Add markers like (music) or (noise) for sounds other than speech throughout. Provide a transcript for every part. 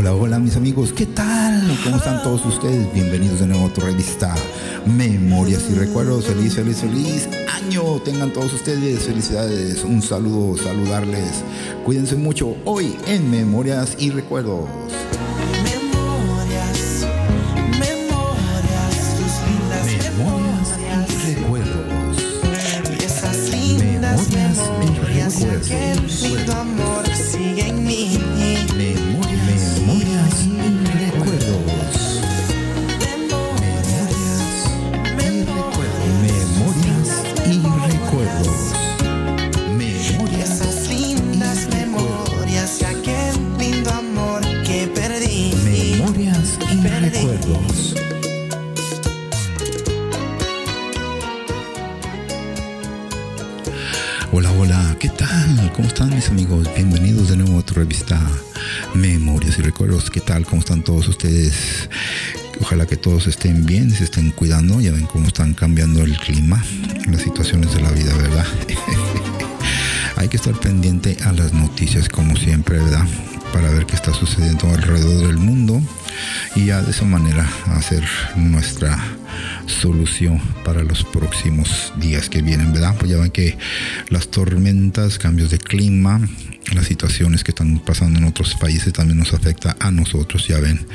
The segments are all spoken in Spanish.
Hola, hola mis amigos, ¿qué tal? ¿Cómo están todos ustedes? Bienvenidos de nuevo a tu revista Memorias y Recuerdos. Feliz, feliz, feliz año. Tengan todos ustedes felicidades. Un saludo, saludarles. Cuídense mucho hoy en Memorias y Recuerdos. Que todos estén bien, se estén cuidando. Ya ven cómo están cambiando el clima, las situaciones de la vida, ¿verdad? (laughs) Hay que estar pendiente a las noticias como siempre, ¿verdad? Para ver qué está sucediendo alrededor del mundo y ya de esa manera hacer nuestra solución para los próximos días que vienen, ¿verdad? Pues ya ven que las tormentas, cambios de clima, las situaciones que están pasando en otros países también nos afecta a nosotros, ya ven,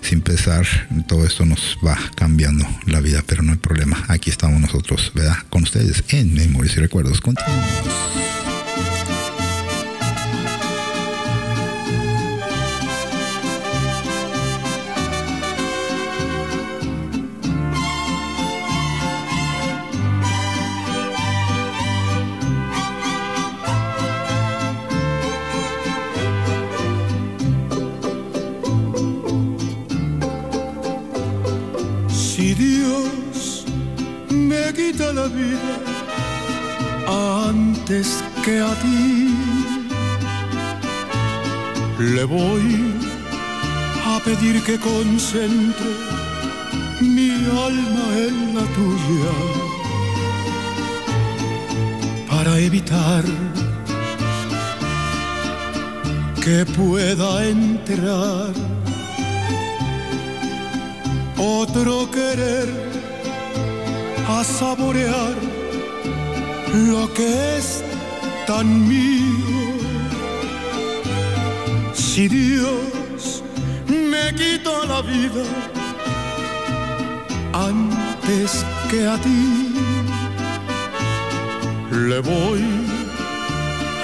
sin pesar, todo esto nos va cambiando la vida, pero no hay problema, aquí estamos nosotros, ¿verdad? Con ustedes en Memorias y Recuerdos. Continuamos. Que concentre mi alma en la tuya para evitar que pueda entrar otro querer a saborear lo que es tan mío. Si Dios me quita la vida antes que a ti, le voy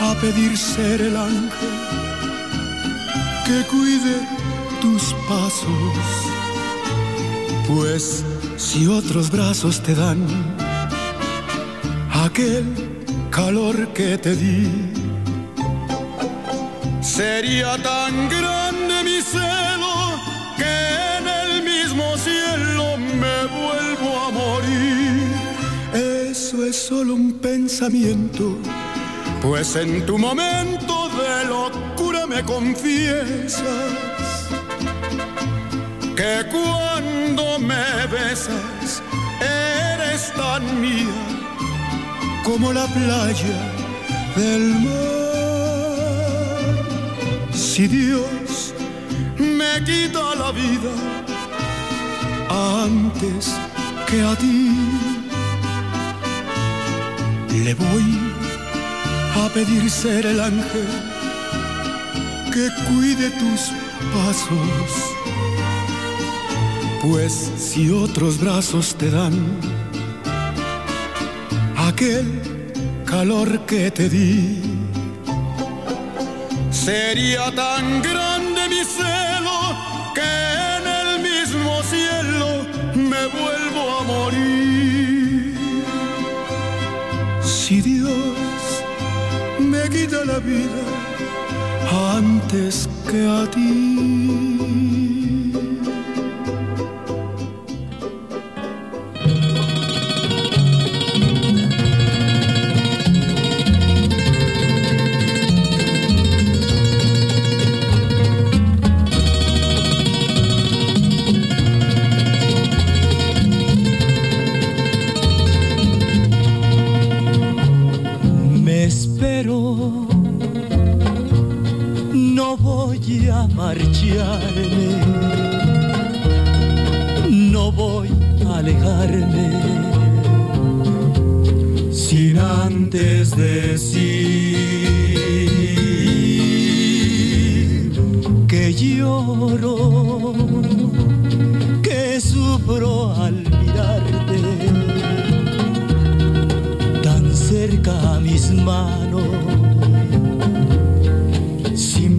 a pedir ser el ángel que cuide tus pasos, pues si otros brazos te dan, aquel calor que te di. Sería tan grande mi celo vuelvo a morir. Eso es solo un pensamiento, pues en tu momento de locura me confiesas que cuando me besas eres tan mía como la playa del mar. Si Dios me quita la vida antes que a ti, le voy a pedir ser el ángel que cuide tus pasos. Pues si otros brazos te dan, aquel calor que te di. Sería tan grande mi celo vuelvo a morir. Si Dios me quita la vida antes que a ti. pero no voy a marcharme, no voy a alejarme. Sin antes decir que lloro, que sufro al cerca a mis manos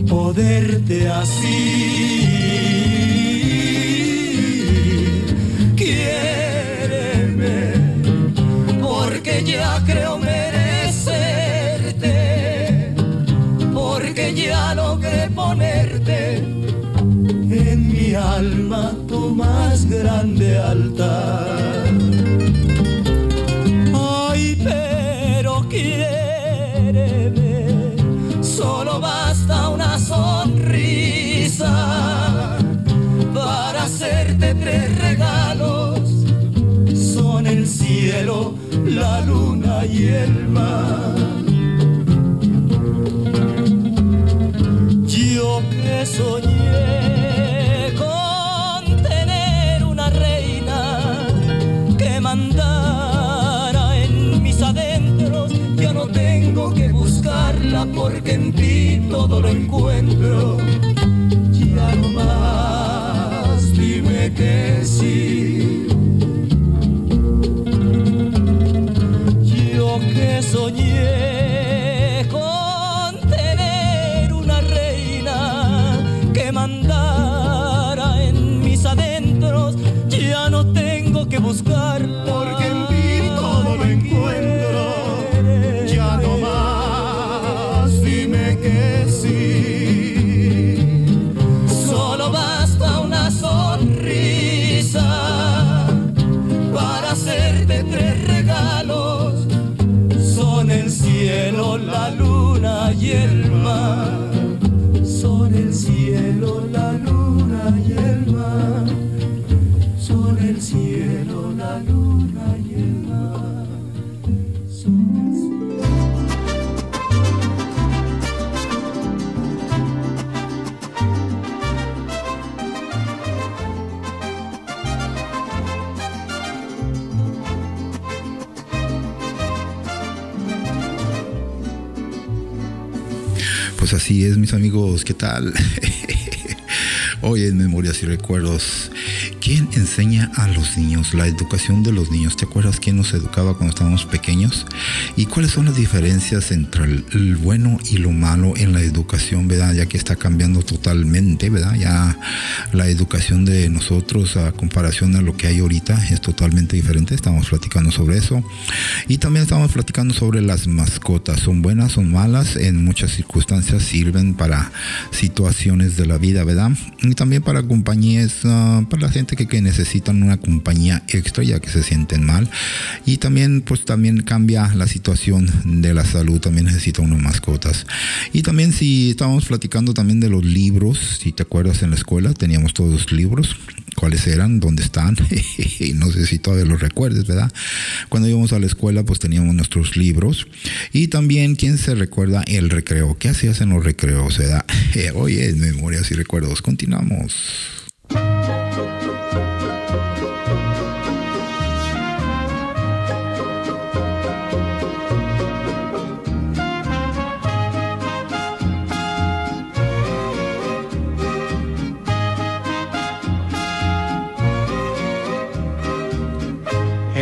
poderte así. Quiéreme, porque ya creo merecerte, porque ya logré ponerte en mi alma tu más grande altar. El mar. Yo que soñé con tener una reina que mandara en mis adentros, ya no tengo que buscarla porque en ti todo lo encuentro. Ya no más, dime que sí. Así es, mis amigos, ¿qué tal? (laughs) Hoy en Memorias y Recuerdos, ¿quién enseña a los niños la educación de los niños? ¿Te acuerdas quién nos educaba cuando estábamos pequeños? ¿Y cuáles son las diferencias entre el, bueno y lo malo en la educación, verdad? Ya que está cambiando totalmente, ¿verdad? Ya la educación de nosotros a comparación a lo que hay ahorita es totalmente diferente. Estamos platicando sobre eso. Y también estamos platicando sobre las mascotas. ¿Son buenas, son malas? En muchas circunstancias sirven para situaciones de la vida, ¿verdad? Y también para compañías, ah, para la gente que, que necesitan una compañía extra ya que se sienten mal. Y también, pues también cambia la situación de la salud, también necesita unas mascotas. Y también si estábamos platicando también de los libros, si te acuerdas en la escuela teníamos todos los libros, cuáles eran, dónde están, (laughs) y no sé si todavía los recuerdes, ¿verdad? Cuando íbamos a la escuela pues teníamos nuestros libros y también, ¿quién se recuerda el recreo? ¿Qué hacías en los recreos, verdad? (laughs) Oye, en memorias y recuerdos, continuamos.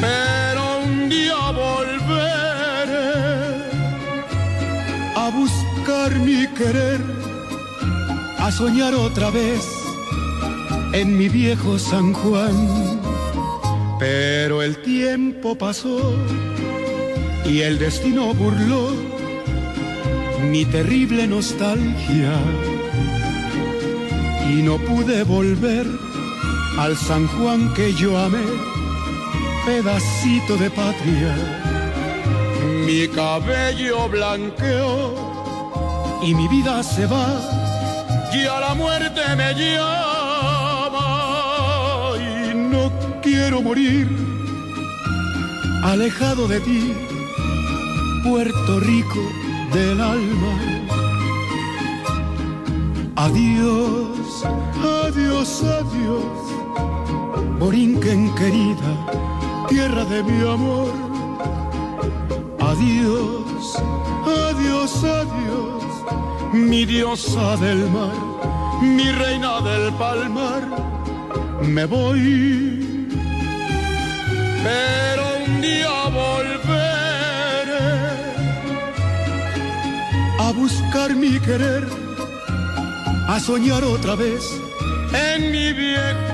Pero un día volveré a buscar mi querer, a soñar otra vez en mi viejo San Juan. Pero el tiempo pasó y el destino burló mi terrible nostalgia y no pude volver al San Juan que yo amé, pedacito de patria. Mi cabello blanqueó y mi vida se va y a la muerte me llama y no quiero morir alejado de ti, Puerto Rico del alma. Adiós, adiós, adiós, Borinquen querida, tierra de mi amor. Adiós, adiós, adiós, mi diosa del mar, mi reina del palmar. Me voy, pero un día volveré a buscar mi querer, a soñar otra vez en mi viejo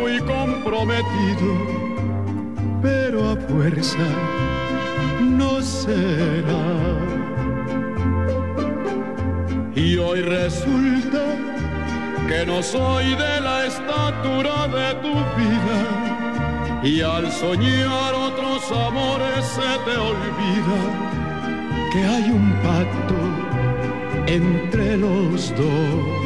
muy comprometido, pero a fuerza no será. Y hoy resulta que no soy de la estatura de tu vida. Y al soñar otros amores se te olvida que hay un pacto entre los dos.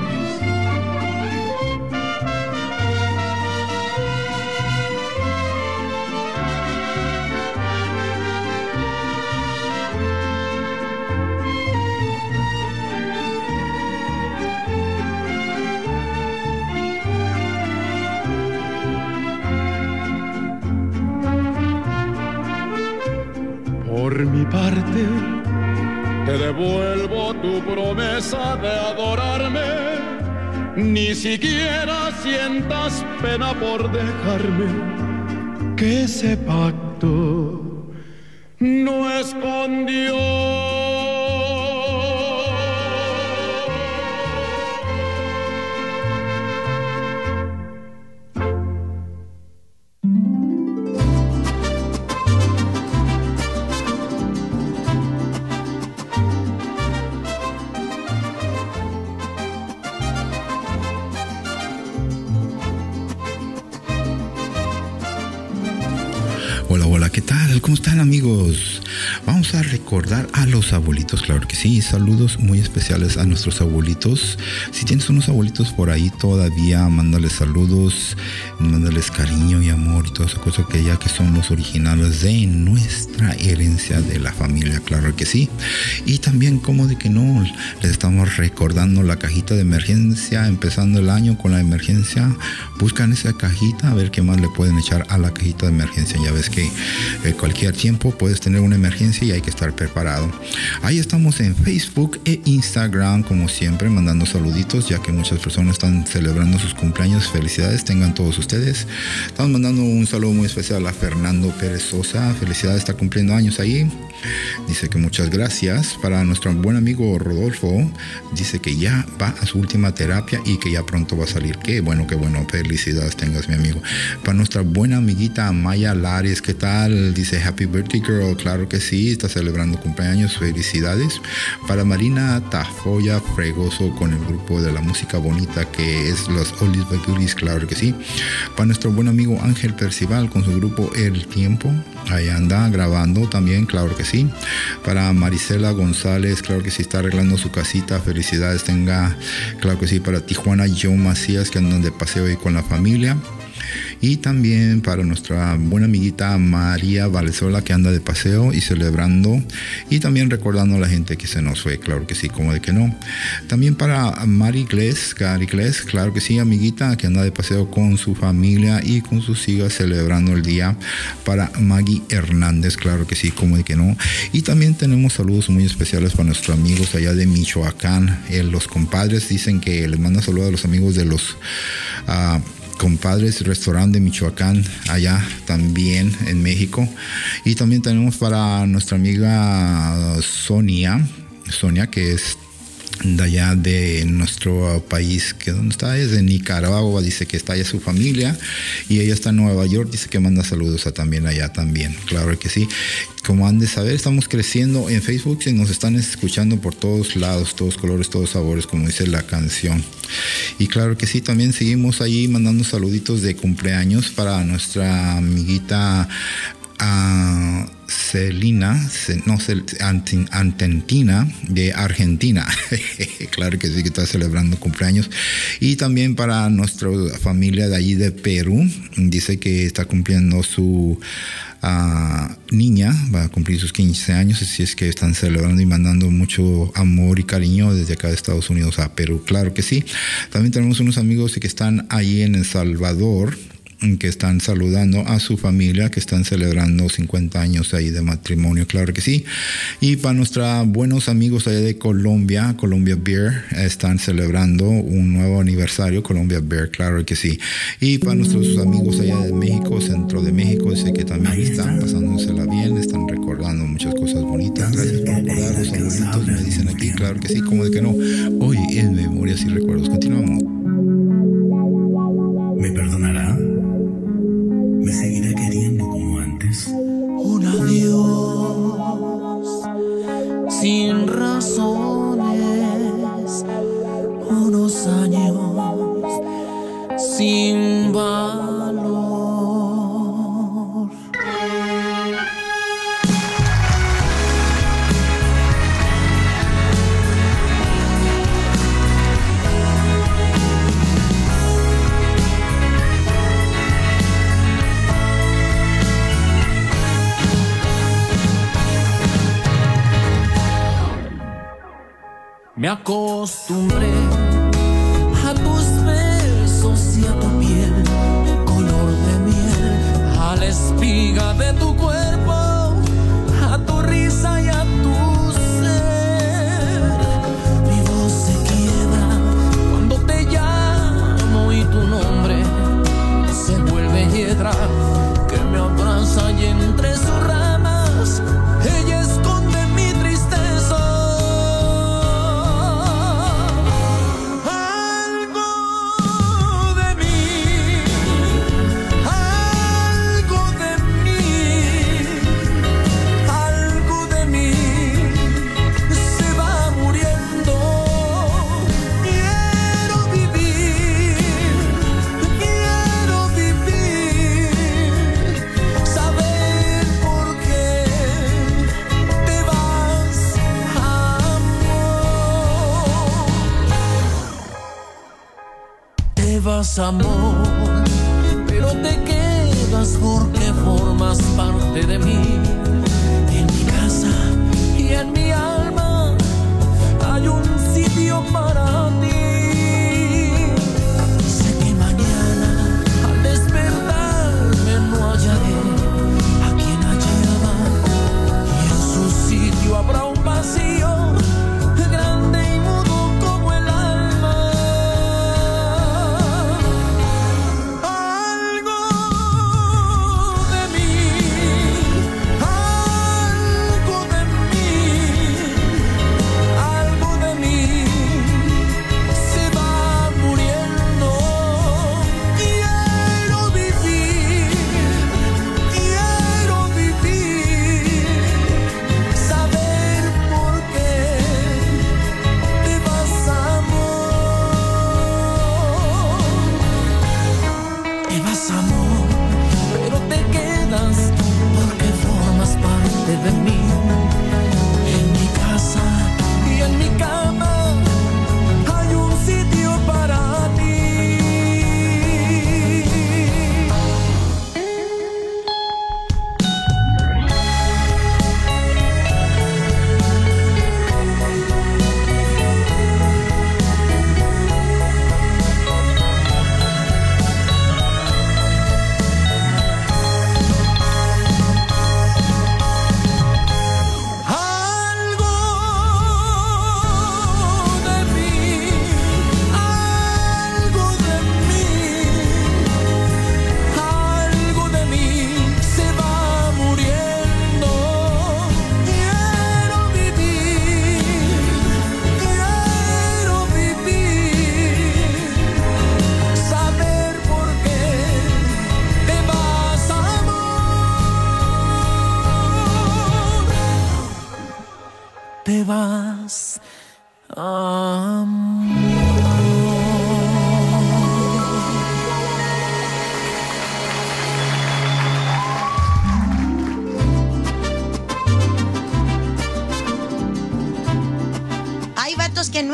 Pena por dejarme, que ese abuelitos, claro que sí. Saludos muy especiales a nuestros abuelitos. Si tienes unos abuelitos por ahí todavía, mándales saludos, mándales cariño y amor y toda esa cosa que ya que son los originales de nuestra herencia de la familia, claro que sí. Y también como de que no, les estamos recordando la cajita de emergencia, empezando el año con la emergencia. Buscan esa cajita a ver qué más le pueden echar a la cajita de emergencia. Ya ves que eh, cualquier tiempo puedes tener una emergencia y hay que estar preparado. Ahí estamos en Facebook e Instagram, como siempre, mandando saluditos, ya que muchas personas están celebrando sus cumpleaños. Felicidades, tengan todos ustedes. Estamos mandando un saludo muy especial a Fernando Pérez Sosa. Felicidades, está cumpliendo años ahí. Dice que muchas gracias. Para nuestro buen amigo Rodolfo, dice que ya va a su última terapia y que ya pronto va a salir. Qué bueno, qué bueno. Felicidades tengas, mi amigo. Para nuestra buena amiguita Maya Lares, ¿qué tal? Dice Happy Birthday Girl. Claro que sí, está celebrando cumpleaños. Felicidades. Para Marina Tafoya Fregoso con el grupo de la música bonita que es los Oldies by claro que sí. Para nuestro buen amigo Ángel Percival con su grupo El Tiempo. Ahí anda grabando también, claro que sí. Para Marisela González, claro que sí está arreglando su casita. Felicidades tenga, claro que sí. Para Tijuana John Macías que andan de paseo ahí con la familia. Y también para nuestra buena amiguita María Valenzuela que anda de paseo y celebrando. Y también recordando a la gente que se nos fue, claro que sí, como de que no. También para Mari Gles, Gary Gles, claro que sí, amiguita que anda de paseo con su familia y con sus hijas celebrando el día. Para Maggie Hernández, claro que sí, como de que no. Y también tenemos saludos muy especiales para nuestros amigos allá de Michoacán. Eh, los compadres dicen que les manda saludos a los amigos de los... Uh, compadres restaurante de Michoacán allá también en México. Y también tenemos para nuestra amiga Sonia Sonia que es de allá de nuestro país, que donde está es de Nicaragua, dice que está allá su familia y ella está en Nueva York, dice que manda saludos a también allá también, claro que sí. Como han de saber, estamos creciendo en Facebook y nos están escuchando por todos lados, todos colores, todos sabores, como dice la canción. Y claro que sí, también seguimos ahí mandando saluditos de cumpleaños para nuestra amiguita a Celina, no, Antentina de Argentina. (laughs) claro que sí que está celebrando cumpleaños. Y también para nuestra familia de allí de Perú. Dice que está cumpliendo su ah, niña, va a cumplir sus 15 años. Así es que están celebrando y mandando mucho amor y cariño desde acá de Estados Unidos a Perú. Claro que sí. También tenemos unos amigos que están ahí en El Salvador que están saludando a su familia, que están celebrando 50 años ahí de matrimonio, claro que sí. Y para nuestros buenos amigos allá de Colombia, Colombia Beer, están celebrando un nuevo aniversario, Colombia Beer, claro que sí. Y para nuestros amigos allá de México, centro de México, sé que también están pasándosela bien, están recordando muchas cosas bonitas. Gracias por recordar los abuelitos, me dicen aquí, claro que sí, como de que no. Hoy en Memorias y Recuerdos, continuamos. ¿Me perdonará? Sin Me acostumbré la espiga de tu Amor, pero te quedas porque formas parte de mí.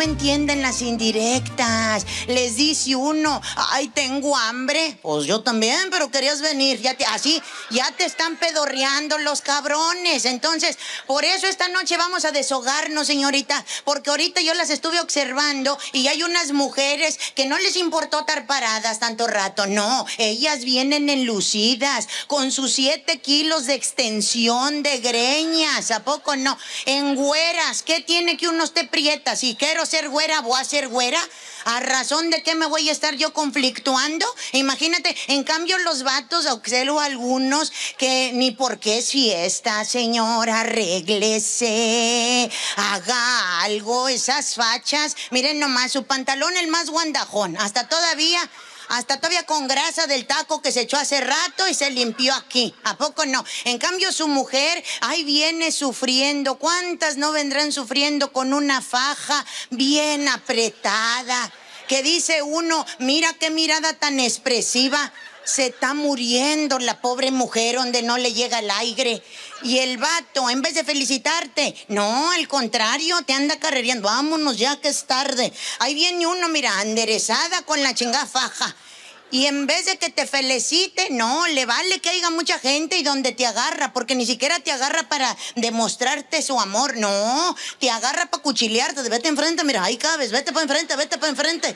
Entienden las indirectas. Les dice uno, ay, tengo hambre. Pues yo también, pero querías venir. Ya te, así, ya te están pedorreando los cabrones. Entonces, por eso esta noche vamos a deshogarnos, señorita. Porque ahorita yo las estuve observando y hay unas mujeres que no les importó estar paradas tanto rato. No, ellas vienen enlucidas, con sus siete kilos de extensión de greñas. ¿A poco no? En güeras. ¿Qué tiene que uno esté prieta? Si quiero ser güera, voy a ser güera. ¿A razón de qué me voy a estar yo conflictuando? Imagínate, en cambio los vatos, observo algunos que ni por qué es fiesta, señora, arréglese, haga algo, esas fachas. Miren nomás, su pantalón el más guandajón, hasta todavía hasta todavía con grasa del taco que se echó hace rato y se limpió aquí. ¿A poco no? En cambio, su mujer, ahí viene sufriendo. ¿Cuántas no vendrán sufriendo con una faja bien apretada? Que dice uno, mira qué mirada tan expresiva. Se está muriendo la pobre mujer donde no le llega el aire. Y el vato, en vez de felicitarte, no, al contrario, te anda carrereando. Vámonos ya que es tarde. Ahí viene uno, mira, enderezada con la chingada faja. Y en vez de que te felicite, no, le vale que haya mucha gente y donde te agarra, porque ni siquiera te agarra para demostrarte su amor, no, te agarra para cuchilearte, vete enfrente, mira, ahí cabes, vete para enfrente, vete para enfrente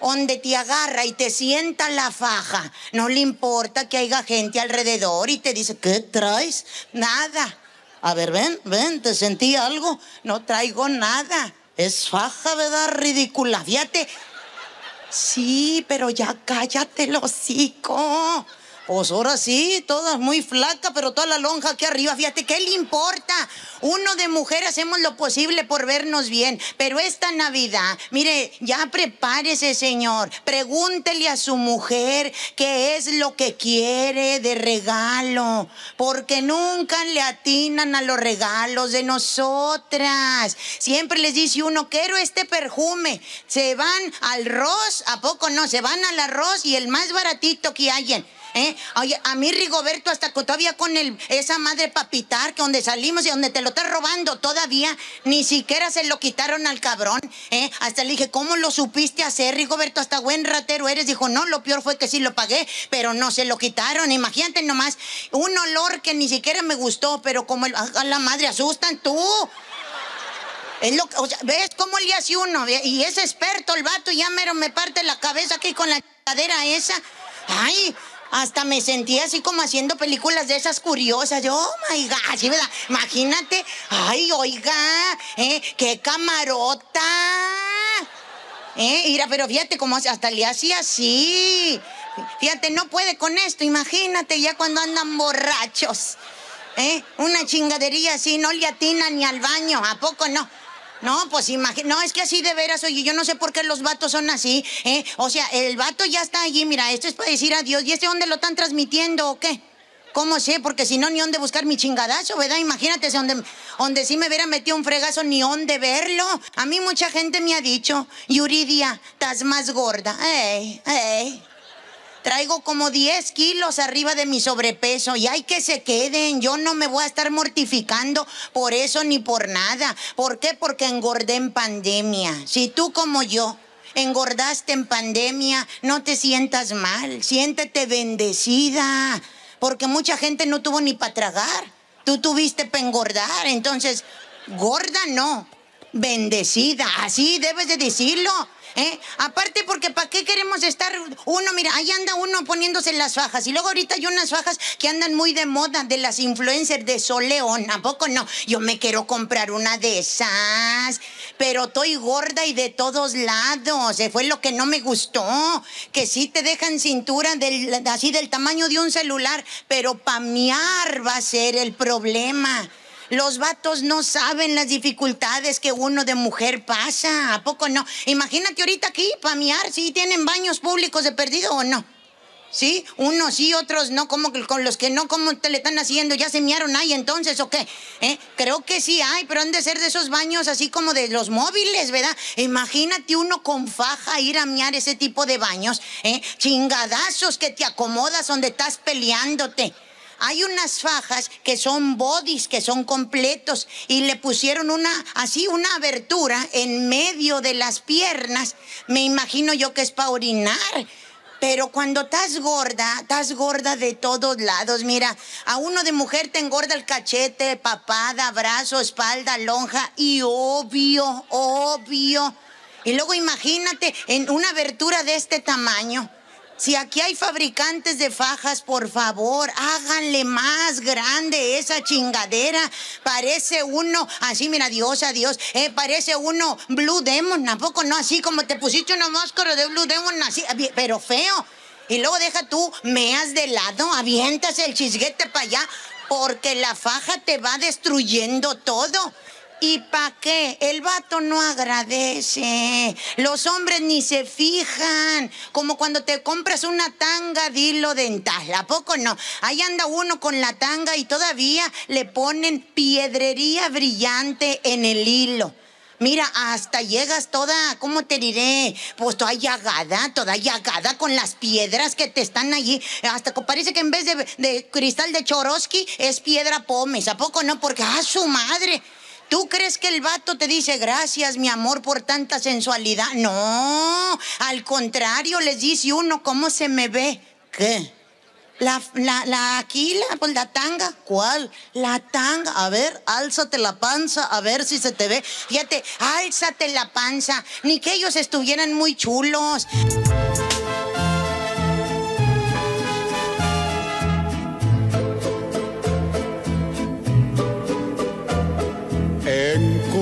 donde te agarra y te sienta la faja. No le importa que haya gente alrededor y te dice, ¿qué traes? Nada. A ver, ven, ven, ¿te sentí algo? No traigo nada. Es faja, ¿verdad? Ridícula. Fíjate. Sí, pero ya cállate el hocico. Pues ahora sí, toda muy flaca, pero toda la lonja aquí arriba. Fíjate, ¿qué le importa? Uno de mujer hacemos lo posible por vernos bien, pero esta Navidad, mire, ya prepárese, señor. Pregúntele a su mujer qué es lo que quiere de regalo, porque nunca le atinan a los regalos de nosotras. Siempre les dice uno, quiero este perfume. Se van al arroz, ¿a poco no? Se van al arroz y el más baratito que hayan. ¿Eh? Oye, a mí Rigoberto hasta todavía con el, esa madre papitar que donde salimos y donde te lo estás robando todavía, ni siquiera se lo quitaron al cabrón, ¿eh? Hasta le dije, ¿cómo lo supiste hacer, Rigoberto? Hasta buen ratero eres. Dijo, no, lo peor fue que sí lo pagué, pero no se lo quitaron. Imagínate nomás, un olor que ni siquiera me gustó, pero como la madre asustan tú. Es lo, o ¿Ves cómo le hace uno? Y es experto el vato, ya mero me parte la cabeza aquí con la cadera esa. Ay, hasta me sentía así como haciendo películas de esas curiosas. Yo, oh my God, ¿sí, verdad? Imagínate. Ay, oiga, ¿eh? ¡Qué camarota! ¿Eh? Mira, pero fíjate cómo hasta le hacía así. Fíjate, no puede con esto. Imagínate ya cuando andan borrachos. ¿Eh? Una chingadería así, no le atina ni al baño. ¿A poco no? No, pues imagínate, no, es que así de veras, oye, yo no sé por qué los vatos son así, ¿eh? O sea, el vato ya está allí, mira, esto es para decir adiós, ¿y este dónde lo están transmitiendo o qué? ¿Cómo sé? Porque si no, ni dónde buscar mi chingadazo, ¿verdad? Imagínate, donde, donde sí me hubiera metido un fregazo, ni dónde verlo. A mí mucha gente me ha dicho, Yuridia, estás más gorda. Ey, ey. Traigo como 10 kilos arriba de mi sobrepeso y hay que se queden. Yo no me voy a estar mortificando por eso ni por nada. ¿Por qué? Porque engordé en pandemia. Si tú como yo engordaste en pandemia, no te sientas mal. Siéntete bendecida. Porque mucha gente no tuvo ni para tragar. Tú tuviste para engordar. Entonces, gorda no. Bendecida. Así debes de decirlo. ¿Eh? Aparte, porque ¿para qué queremos estar uno? Mira, ahí anda uno poniéndose las fajas. Y luego ahorita hay unas fajas que andan muy de moda de las influencers de Sol León. ¿A no? Yo me quiero comprar una de esas. Pero estoy gorda y de todos lados. Fue lo que no me gustó. Que sí te dejan cintura así del tamaño de un celular. Pero pamear va a ser el problema. Los vatos no saben las dificultades que uno de mujer pasa. ¿A poco no? Imagínate ahorita aquí, pamear, si tienen baños públicos de perdido o no. ¿Sí? Unos sí, otros no, como con los que no, ¿cómo te le están haciendo? ¿Ya se miaron ahí entonces o qué? ¿Eh? Creo que sí hay, pero han de ser de esos baños así como de los móviles, ¿verdad? Imagínate uno con faja ir a miar ese tipo de baños, ¿eh? Chingadazos que te acomodas donde estás peleándote. Hay unas fajas que son bodies, que son completos, y le pusieron una, así, una abertura en medio de las piernas. Me imagino yo que es para orinar. Pero cuando estás gorda, estás gorda de todos lados. Mira, a uno de mujer te engorda el cachete, papada, brazo, espalda, lonja y obvio, obvio. Y luego imagínate en una abertura de este tamaño. Si aquí hay fabricantes de fajas, por favor, háganle más grande esa chingadera. Parece uno, así mira, Dios, adiós, eh, parece uno Blue Demon, tampoco no, así como te pusiste una máscara de Blue Demon, así, pero feo. Y luego deja tú, meas de lado, avientas el chisguete para allá, porque la faja te va destruyendo todo. ¿Y pa' qué? El vato no agradece. Los hombres ni se fijan. Como cuando te compras una tanga dilo dental. ¿A poco no? Ahí anda uno con la tanga y todavía le ponen piedrería brillante en el hilo. Mira, hasta llegas toda, ¿cómo te diré? Pues toda llagada, toda llagada con las piedras que te están allí. Hasta parece que en vez de, de cristal de Chorosky es piedra pómez. ¿A poco no? Porque, ¡ah, su madre! ¿Tú crees que el vato te dice gracias, mi amor, por tanta sensualidad? No, al contrario, les dice uno cómo se me ve. ¿Qué? La, la, la aquí, la, pues la tanga. ¿Cuál? La tanga. A ver, álzate la panza, a ver si se te ve. Fíjate, álzate la panza. Ni que ellos estuvieran muy chulos.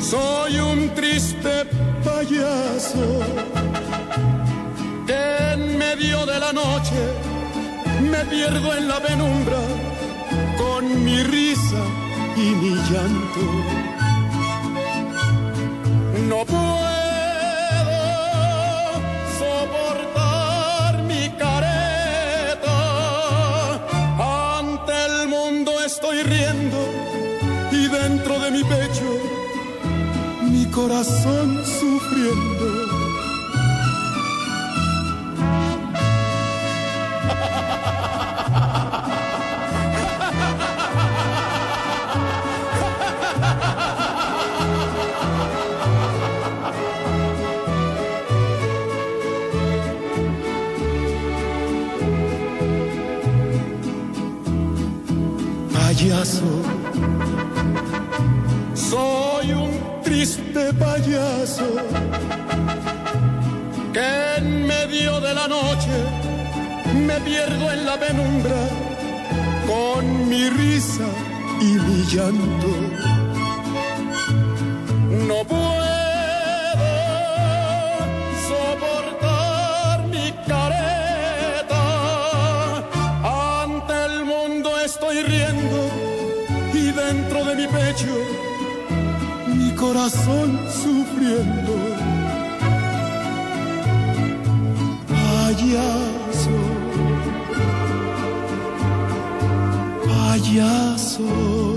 Soy un triste payaso en medio de la noche me pierdo en la penumbra con mi risa y mi llanto. No puedo corazón sufriendo. Pierdo en la penumbra con mi risa y mi llanto. No puedo soportar mi careta. Ante el mundo estoy riendo y dentro de mi pecho mi corazón sufriendo. Payaso, payaso. alegre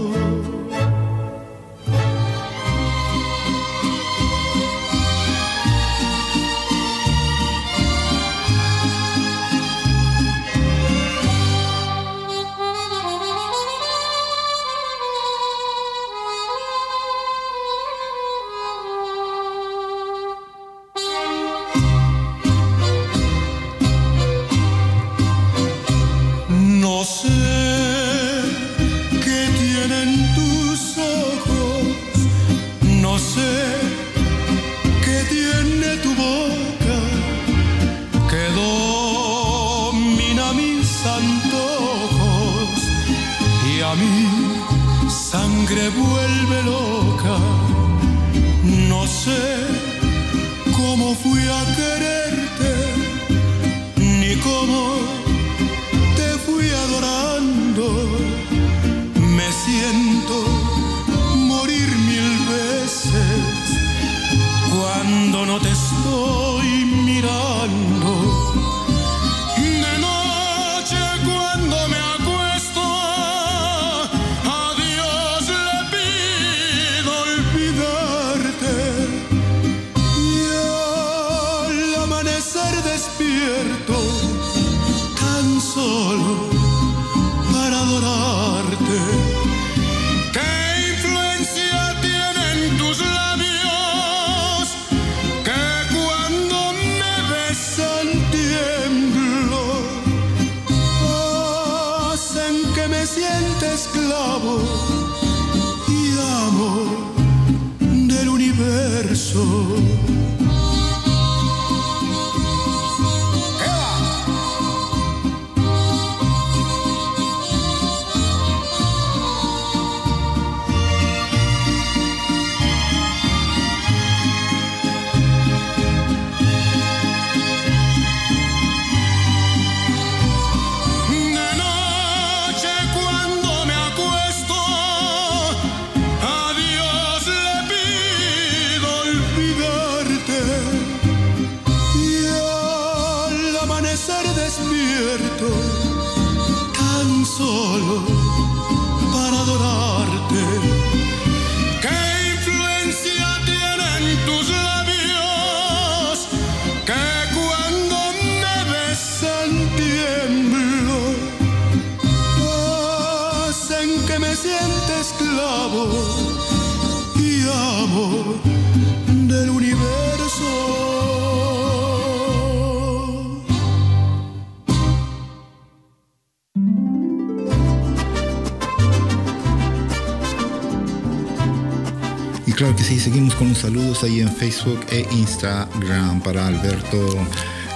saludos ahí en Facebook e Instagram para Alberto,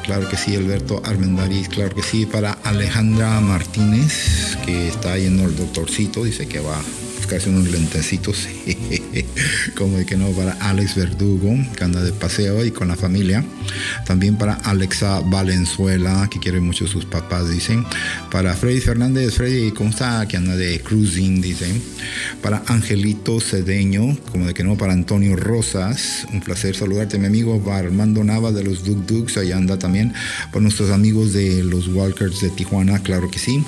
claro que sí, Alberto Armendariz, claro que sí, para Alejandra Martínez, que está yendo el doctorcito, dice que va a buscarse unos lentecitos, (laughs) como de que no, para Alex Verdugo, que anda de paseo y con la familia. También para Alexa Valenzuela, que quiere mucho sus papás, dicen. Para Freddy Fernández, Freddy, ¿cómo está? Que anda de cruising, dicen. Para Angelito Cedeño, como de que no, para Antonio Rosas, un placer saludarte, mi amigo. Para Armando Nava de los Duk Duks, ahí anda también. Para nuestros amigos de los Walkers de Tijuana, claro que sí.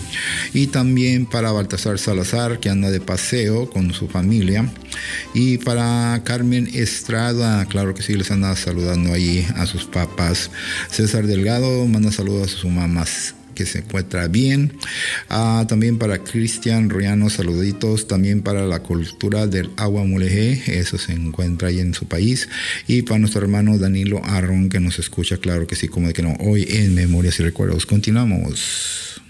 Y también para Baltasar Salazar, que anda de paseo con su familia. Y para Carmen Estrada, claro que sí, les anda saludando ahí a sus papás. César Delgado manda saludos a sus mamás que se encuentra bien. Ah, también para Cristian Riano, saluditos. También para la cultura del agua mulegé, eso se encuentra ahí en su país. Y para nuestro hermano Danilo Arron, que nos escucha, claro que sí, como de que no, hoy en Memorias y Recuerdos. Continuamos.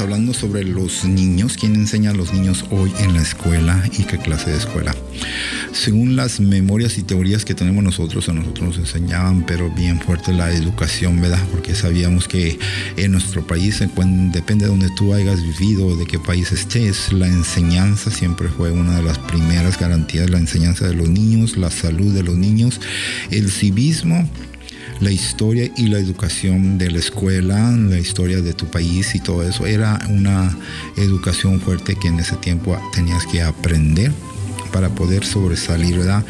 Hablando sobre los niños, quién enseña a los niños hoy en la escuela y qué clase de escuela. Según las memorias y teorías que tenemos nosotros, a nosotros nos enseñaban, pero bien fuerte la educación, ¿verdad? Porque sabíamos que en nuestro país, depende de donde tú hayas vivido, de qué país estés, la enseñanza siempre fue una de las primeras garantías, la enseñanza de los niños, la salud de los niños, el civismo la historia y la educación de la escuela, la historia de tu país y todo eso. Era una educación fuerte que en ese tiempo tenías que aprender para poder sobresalir, ¿verdad?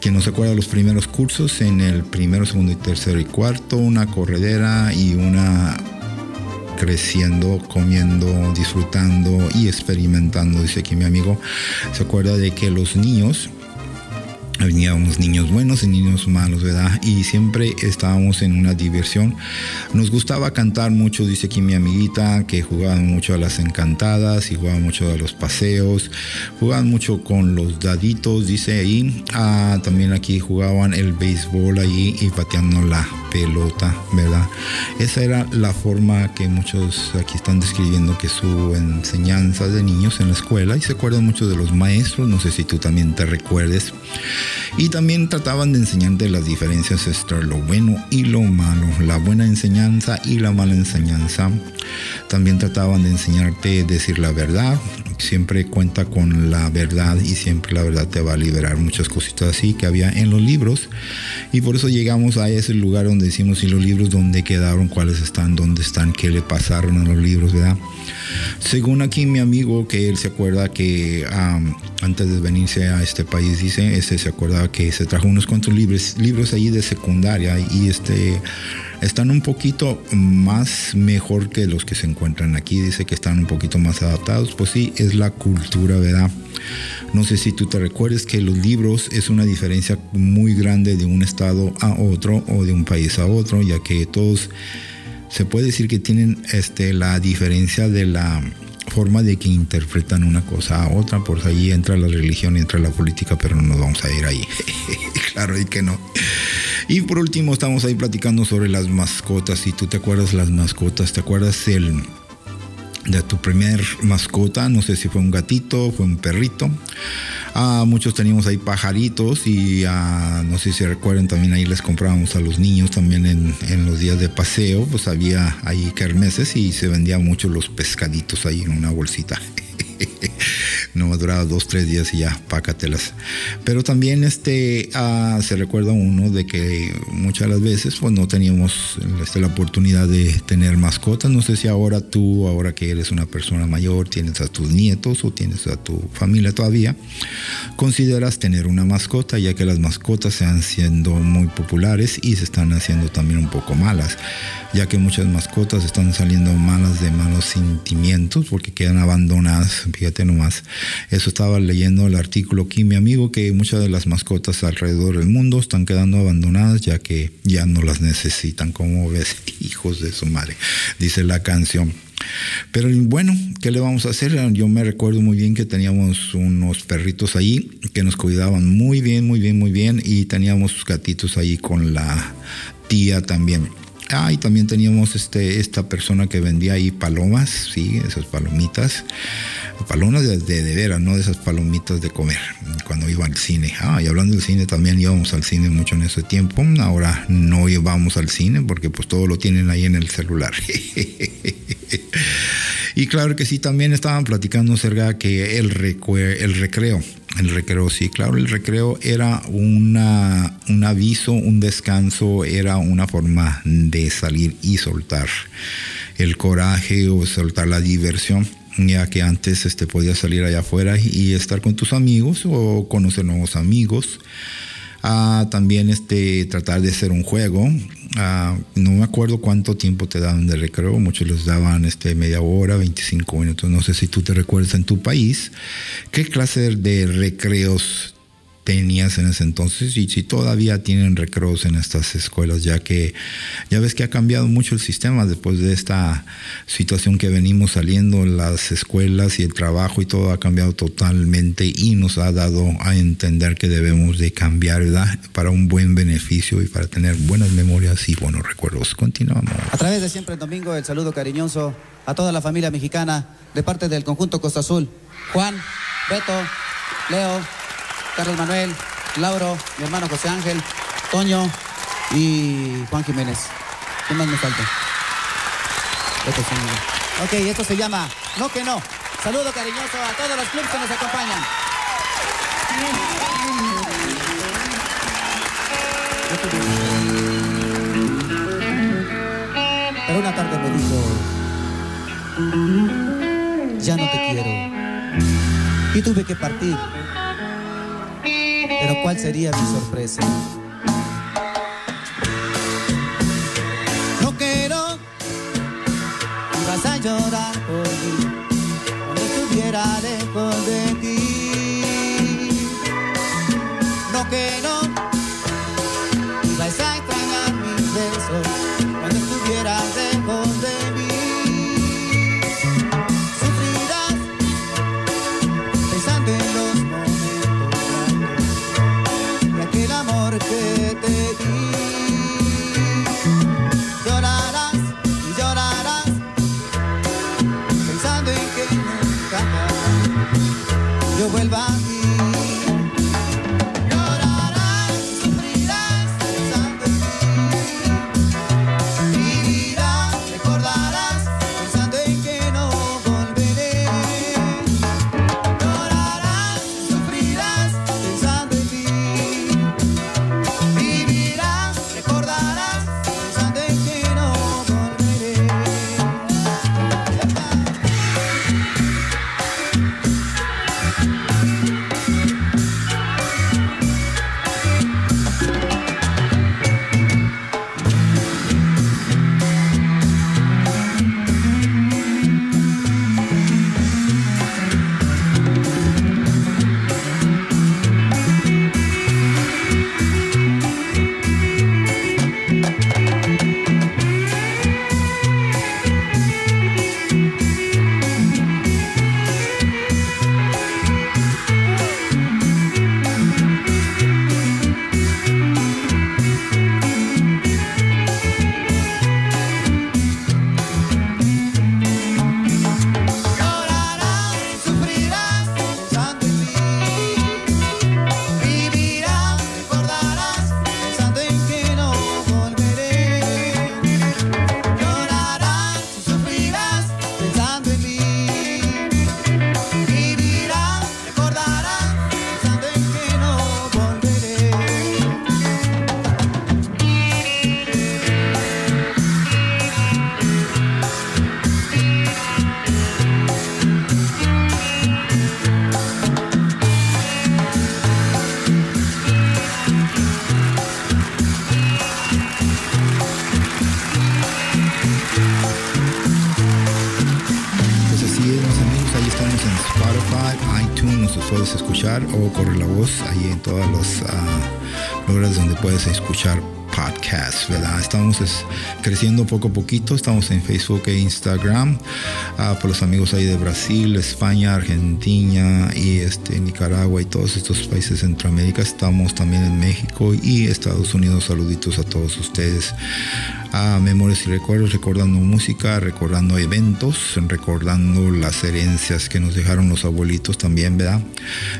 Que no se acuerda los primeros cursos, en el primero, segundo y tercero y cuarto, una corredera y una creciendo, comiendo, disfrutando y experimentando. Dice aquí mi amigo, se acuerda de que los niños veníamos niños buenos y niños malos, ¿verdad? Y siempre estábamos en una diversión. Nos gustaba cantar mucho, dice aquí mi amiguita, que jugaban mucho a las encantadas y jugaban mucho a los paseos, jugaban mucho con los daditos, dice ahí. Ah, también aquí jugaban el béisbol allí y pateando la pelota, ¿verdad? Esa era la forma que muchos aquí están describiendo que su enseñanza de niños en la escuela y se acuerdan mucho de los maestros, no sé si tú también te recuerdes. Y también trataban de enseñarte las diferencias entre lo bueno y lo malo, la buena enseñanza y la mala enseñanza. También trataban de enseñarte decir la verdad, siempre cuenta con la verdad y siempre la verdad te va a liberar muchas cositas así que había en los libros. Y por eso llegamos a ese lugar donde decimos y los libros dónde quedaron, cuáles están, dónde están, qué le pasaron a los libros, ¿verdad? Según aquí mi amigo que él se acuerda que antes de venirse a este país dice, ese se acuerda que se trajo unos cuantos libros, libros ahí de secundaria y este están un poquito más mejor que los que se encuentran aquí. Dice que están un poquito más adaptados. Pues sí, es la cultura, ¿verdad? No sé si tú te recuerdes que los libros es una diferencia muy grande de un estado a otro o de un país a otro, ya que todos se puede decir que tienen este, la diferencia de la forma de que interpretan una cosa a otra, por ahí entra la religión, entra la política, pero no nos vamos a ir ahí. (laughs) claro, y que no. Y por último, estamos ahí platicando sobre las mascotas. Si tú te acuerdas las mascotas, ¿te acuerdas el, de tu primer mascota? No sé si fue un gatito, fue un perrito. Ah, muchos teníamos ahí pajaritos y ah, no sé si recuerdan también ahí les comprábamos a los niños también en, en, los días de paseo, pues había ahí kermeses y se vendían mucho los pescaditos ahí en una bolsita. (laughs) no duraba dos, tres días y ya, pácatelas. Pero también este, ah, se recuerda uno de que muchas las veces pues no teníamos este, la oportunidad de tener mascotas. No sé si ahora tú, ahora que eres una persona mayor, tienes a tus nietos o tienes a tu familia todavía, consideras tener una mascota, ya que las mascotas se han siendo muy populares y se están haciendo también un poco malas, ya que muchas mascotas están saliendo malas de malos sentimientos porque quedan abandonadas, fíjate nomás. Eso estaba leyendo el artículo aquí, mi amigo, que muchas de las mascotas alrededor del mundo están quedando abandonadas ya que ya no las necesitan, como ves, (laughs) hijos de su madre, dice la canción. Pero bueno, ¿qué le vamos a hacer? Yo me recuerdo muy bien que teníamos unos perritos ahí que nos cuidaban muy bien, muy bien, muy bien y teníamos gatitos ahí con la tía también. Ah, y también teníamos este, esta persona que vendía ahí palomas, sí, esas palomitas. Palomas de, de, veras, no de esas palomitas de comer, cuando iba al cine. Ah, y hablando del cine, también íbamos al cine mucho en ese tiempo. Ahora no íbamos al cine porque pues todo lo tienen ahí en el celular. (laughs) y claro que sí, también estaban platicando acerca que el, el recreo, el recreo, sí, claro, el recreo era una, un aviso, un descanso, era una forma de salir y soltar el coraje o soltar la diversión ya que antes este, podías salir allá afuera y estar con tus amigos o conocer nuevos amigos. Ah, también este, tratar de hacer un juego. No me acuerdo cuánto tiempo te daban de recreo, muchos les daban este, media hora, 25 minutos. No sé si tú te recuerdas en tu país qué clase de recreos tenías en ese entonces y si todavía tienen recreos en estas escuelas, ya que ya ves que ha cambiado mucho el sistema después de esta situación que venimos saliendo, las escuelas y el trabajo y todo ha cambiado totalmente y nos ha dado a entender que debemos de cambiar, ¿verdad? Para un buen beneficio y para tener buenas memorias y buenos recuerdos. Continuamos. A través de siempre el domingo, el saludo cariñoso a toda la familia mexicana de parte del conjunto Costa Azul. Juan, Beto, Leo, Carlos Manuel, Lauro, mi hermano José Ángel, Toño y Juan Jiménez. ¿Qué más me falta? Ok, esto se llama No que no. Saludo cariñoso a todos los clubes que nos acompañan. Pero una tarde me dijo, ya no te quiero. Y tuve que partir. Pero ¿cuál sería mi sorpresa? No quiero que vas a llorar por mí cuando estuviera lejos de ti. No quiero puedes escuchar o corre la voz ahí en todos los uh, lugares donde puedes escuchar podcast, ¿verdad? Estamos creciendo poco a poquito, estamos en Facebook e Instagram, ah, por los amigos ahí de Brasil, España, Argentina y este, Nicaragua y todos estos países de Centroamérica, estamos también en México y Estados Unidos, saluditos a todos ustedes a Memorias y Recuerdos, recordando música, recordando eventos, recordando las herencias que nos dejaron los abuelitos también, ¿verdad?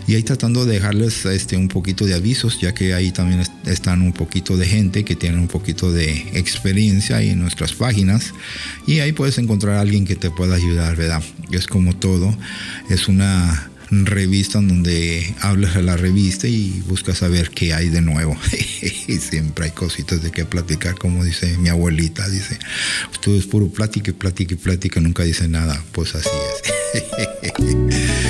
Y ahí tratando de dejarles este, un poquito de avisos, ya que ahí también están un poquito de gente que tiene un poquito de experiencia en nuestras páginas. Y ahí puedes encontrar a alguien que te pueda ayudar, ¿verdad? Es como todo, es una revista en donde hablas a la revista y buscas saber qué hay de nuevo. (laughs) y siempre hay cositas de qué platicar, como dice mi abuelita, dice, todo es puro plática, plática, plática, nunca dice nada. Pues así es. (laughs)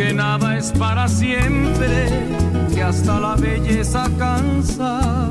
que nada es para siempre, que hasta la belleza cansa.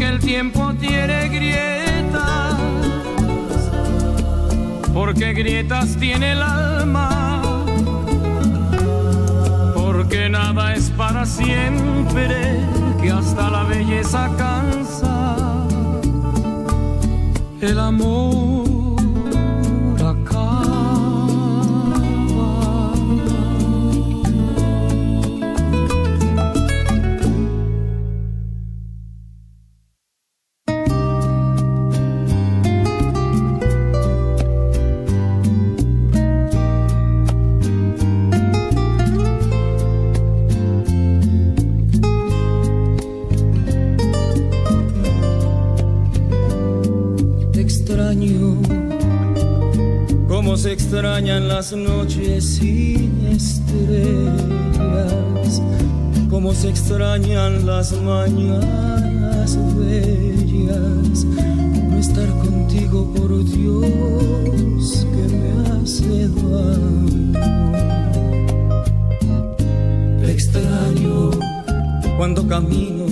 porque el tiempo tiene grietas, porque grietas tiene el alma, porque nada es para siempre, que hasta la belleza cansa, el amor las noches sin estrellas, cómo se extrañan las mañanas bellas, no estar contigo por Dios que me hace daño. Te extraño cuando camino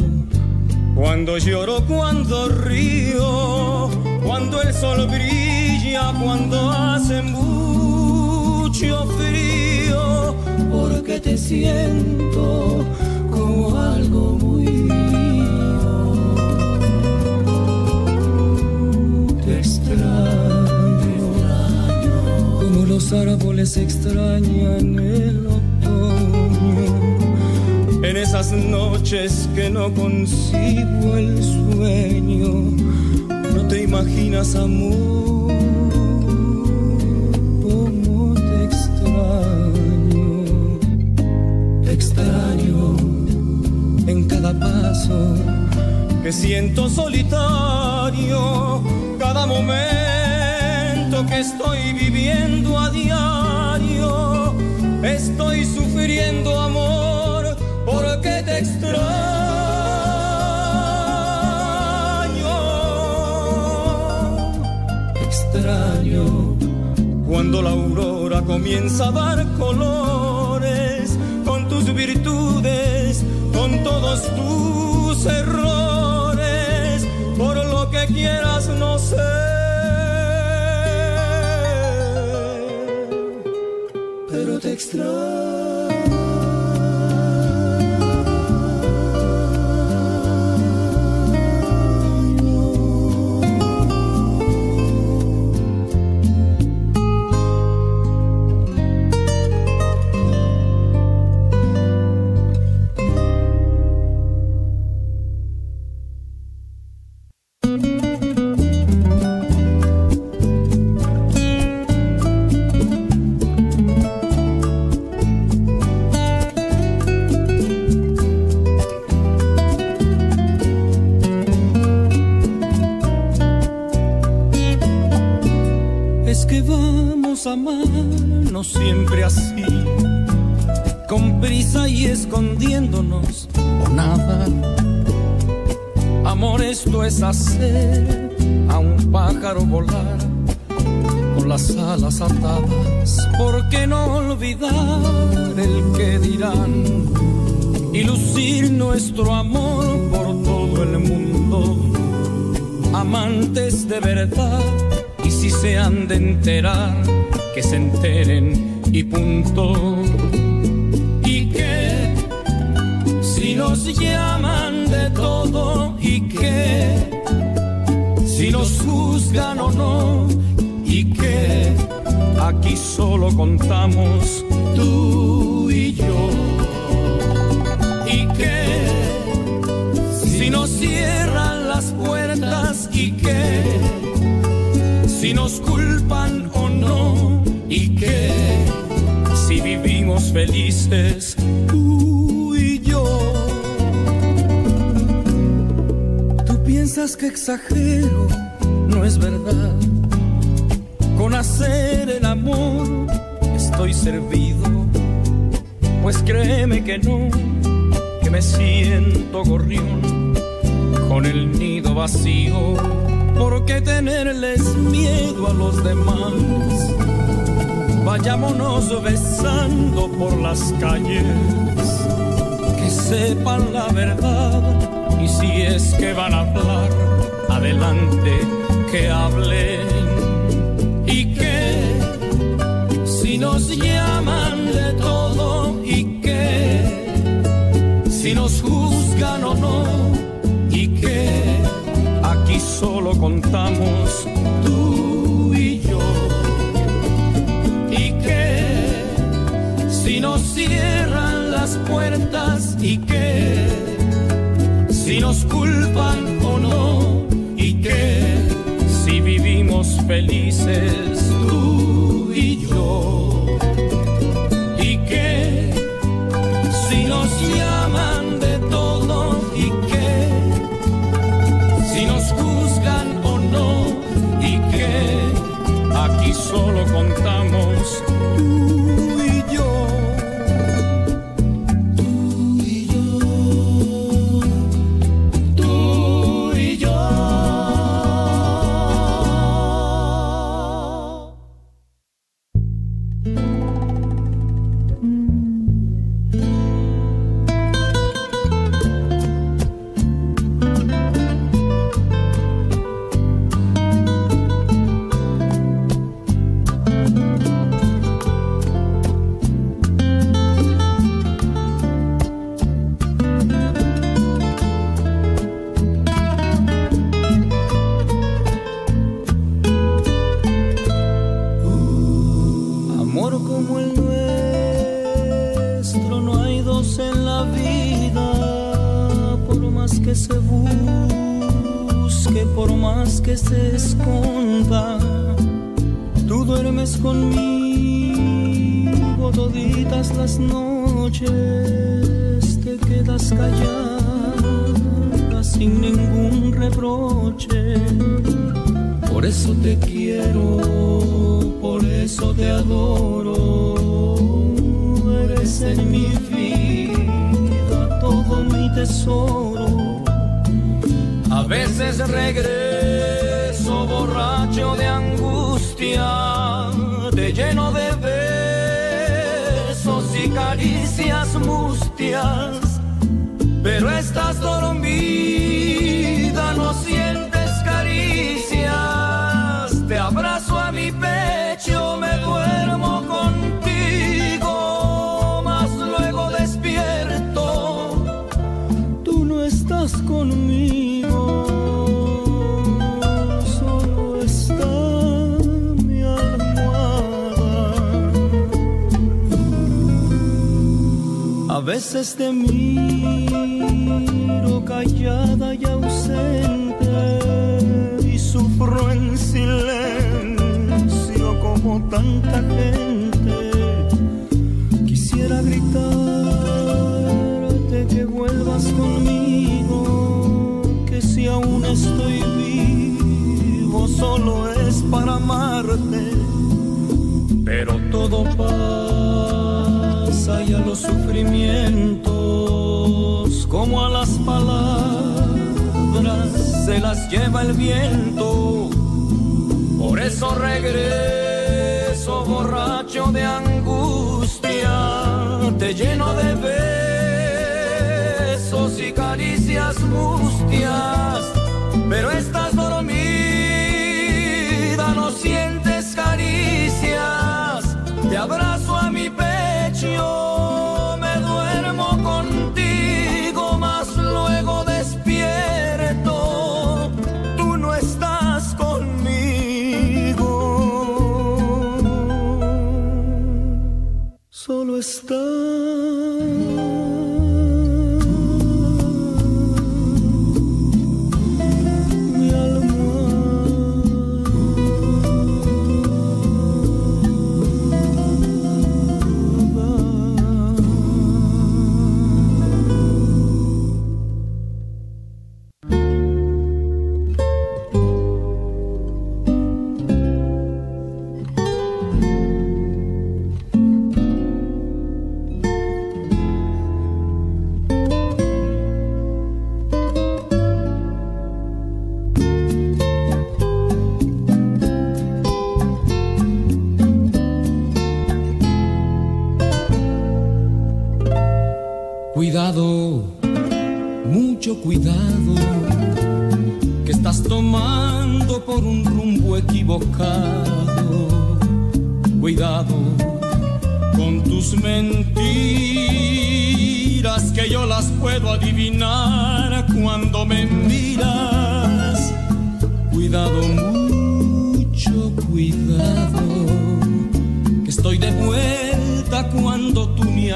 cuando lloro, cuando río, cuando el sol brilla, cuando hace mucho frío, porque te siento como algo muy mío. Te extraño, como los árboles extrañan el en esas noches que no consigo el sueño, no te imaginas amor, paso que siento solitario, cada momento que estoy viviendo a diario, estoy sufriendo amor porque te extraño. extraño. Cuando la aurora comienza a dar colores con tus virtudes, con todos tus Pero tú y yo. Y que si nos cierran las puertas y que si nos culpan o no y que felices tú solo contamos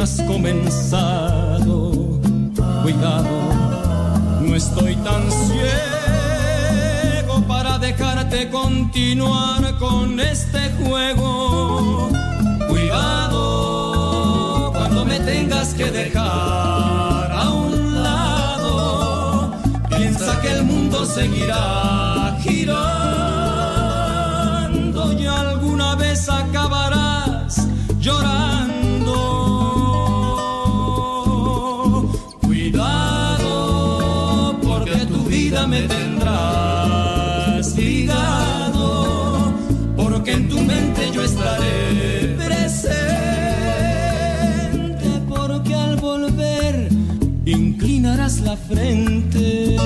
has comenzado. Cuidado, no estoy tan ciego para dejarte continuar con este juego. Cuidado, cuando me tengas que dejar a un lado, piensa que el mundo seguirá girando y alguna vez acabarás llorando la frente.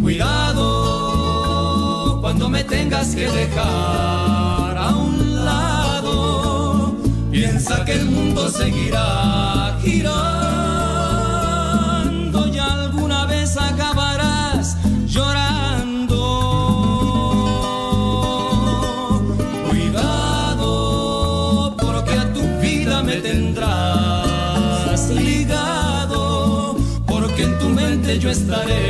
Cuidado cuando me tengas que dejar a un lado, piensa que el mundo seguirá estaré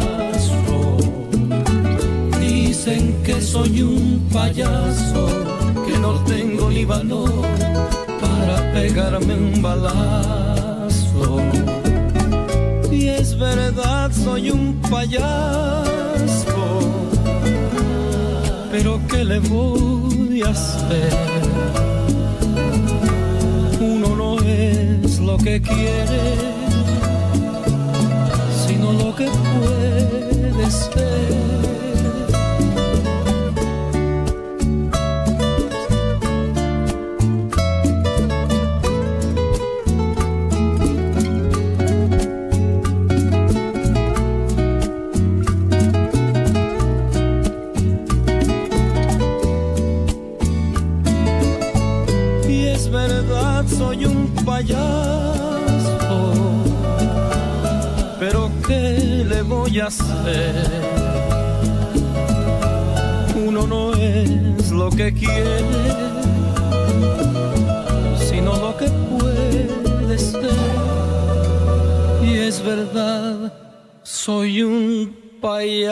Soy un payaso que no tengo ni valor para pegarme un balazo. Y es verdad, soy un payaso, pero ¿qué le voy a hacer? Uno no es lo que quiere, sino lo que puede ser. Un payaso.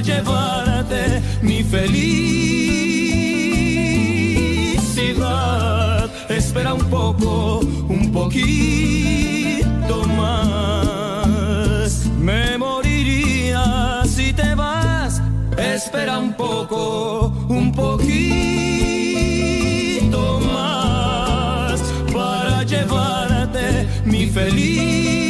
llevarte mi felicidad. Espera un poco, un poquito más. Me moriría si te vas. Espera un poco, un poquito más para llevarte mi felicidad.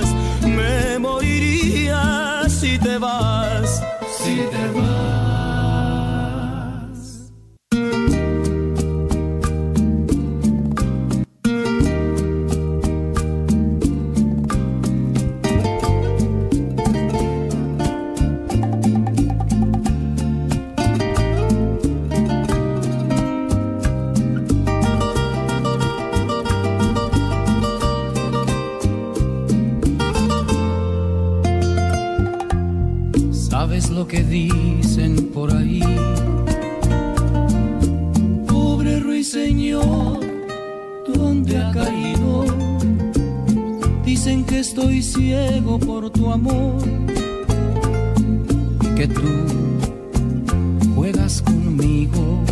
Si te vas, si te vas. Estoy ciego por tu amor, que tú juegas conmigo.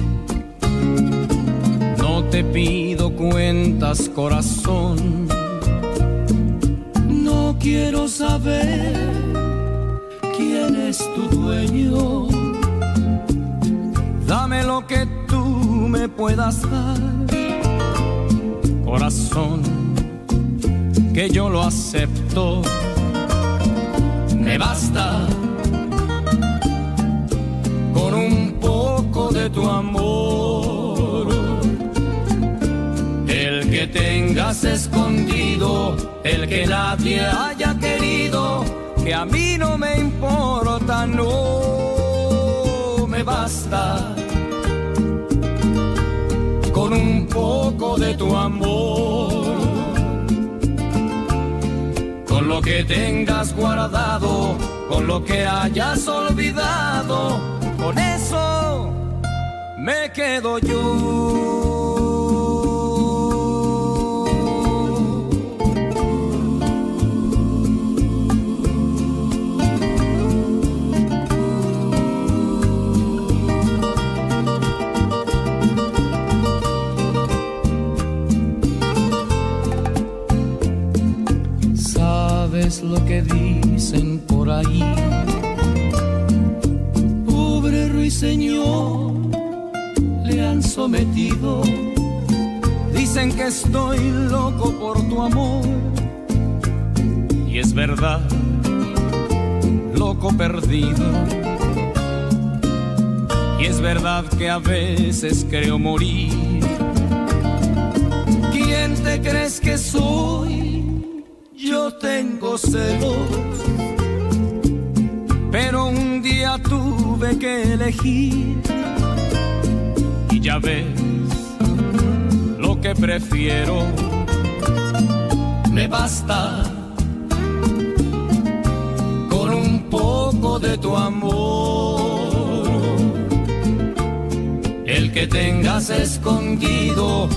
No te pido cuentas, corazón. No quiero saber quién es tu dueño. Dame lo que tú me puedas dar, corazón, que yo lo acepto. Me basta con un poco de tu amor. El que tengas escondido, el que nadie haya querido, que a mí no me importa, no me basta con un poco de tu amor. Que tengas guardado, con lo que hayas olvidado, con eso me quedo yo. Por ahí? Pobre ruiseñor, le han sometido. Dicen que estoy loco por tu amor. Y es verdad, loco perdido. Y es verdad que a veces creo morir. ¿Quién te crees que soy? Yo tengo celos. Pero un día tuve que elegir. Y ya ves lo que prefiero. Me basta con un poco de tu amor. El que tengas escondido.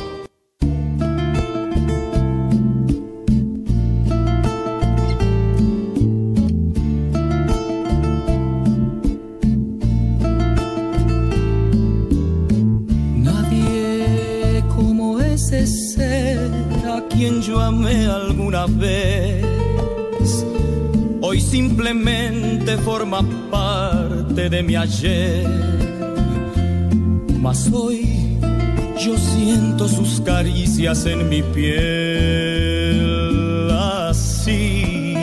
Ayer. Mas hoy yo siento sus caricias en mi piel así.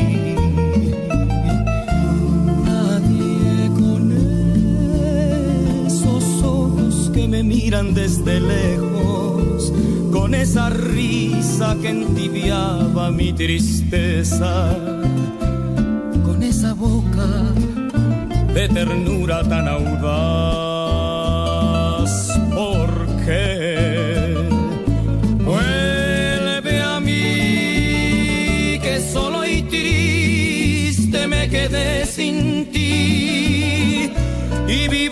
Nadie con esos ojos que me miran desde lejos, con esa risa que entibiaba mi tristeza, ternura tan audaz. ¿Por qué? Vuelve a mí, que solo y triste me quedé sin ti y vivo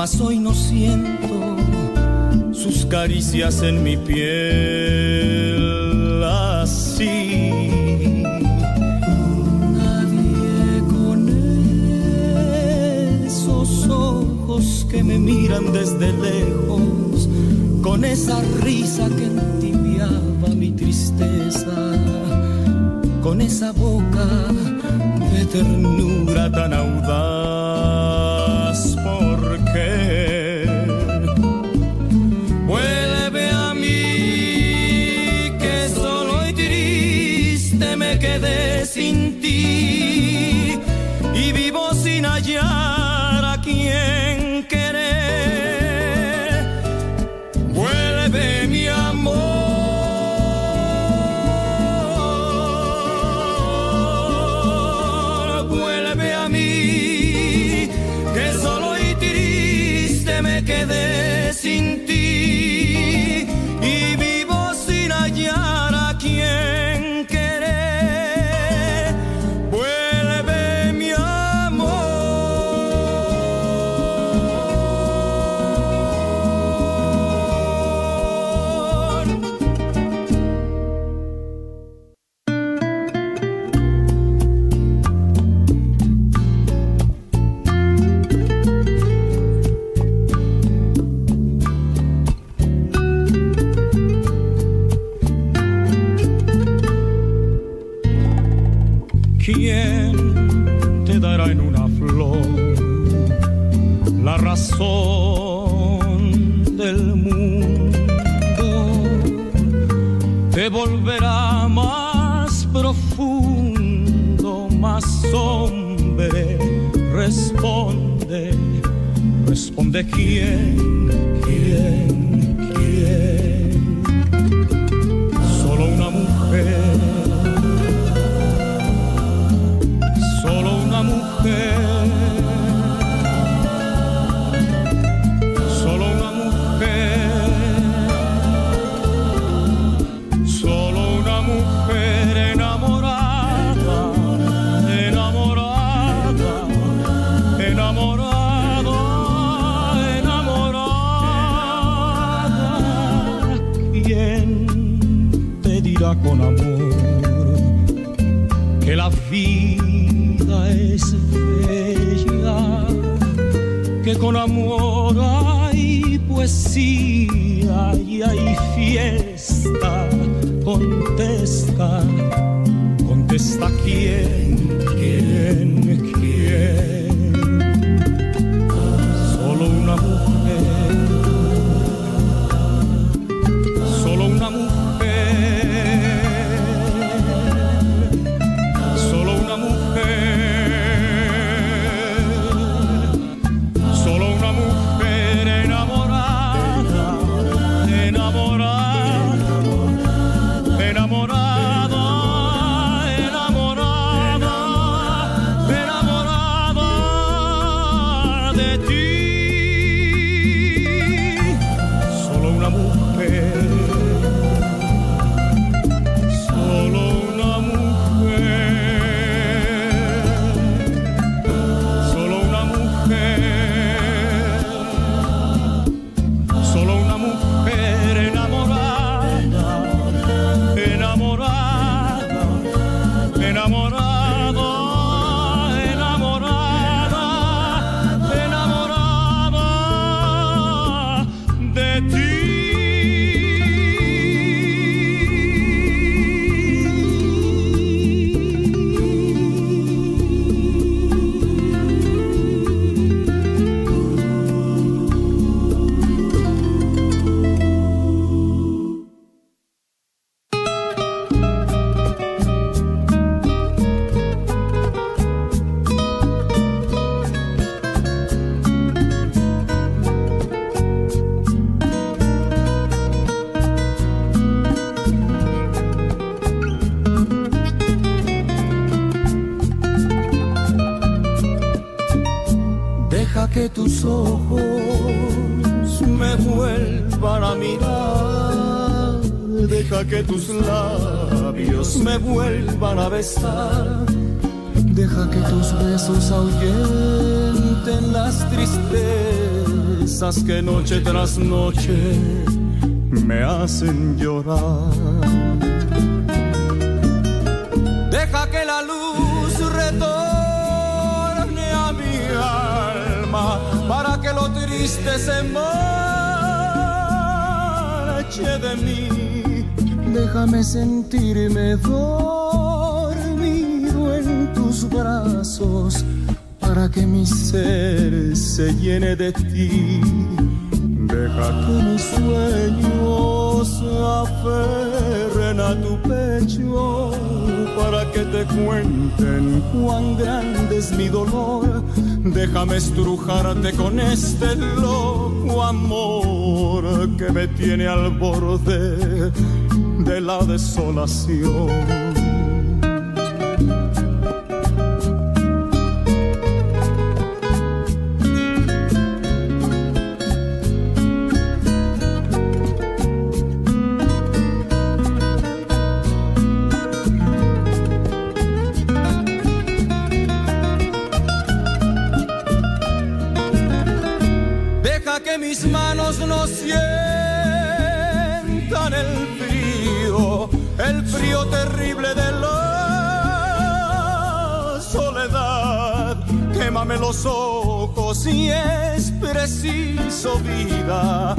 Mas hoy no siento sus caricias en mi piel así. Nadie con esos ojos que me miran desde lejos, con esa risa que entibiaba mi tristeza, con esa boca de ternura tan audaz, que tus labios me vuelvan a besar. Deja que tus besos ahuyenten las tristezas que noche tras noche me hacen llorar. Deja que la luz retorne a mi alma para que lo triste se marche de mí. Déjame sentirme dormido en tus brazos para que mi ser se llene de ti. Deja que mis sueños aferren a tu pecho para que te cuenten cuán grande es mi dolor. Déjame estrujarte con este loco amor que me tiene al borde de la desolación. Frío terrible de la soledad. Quémame los ojos si es preciso vida,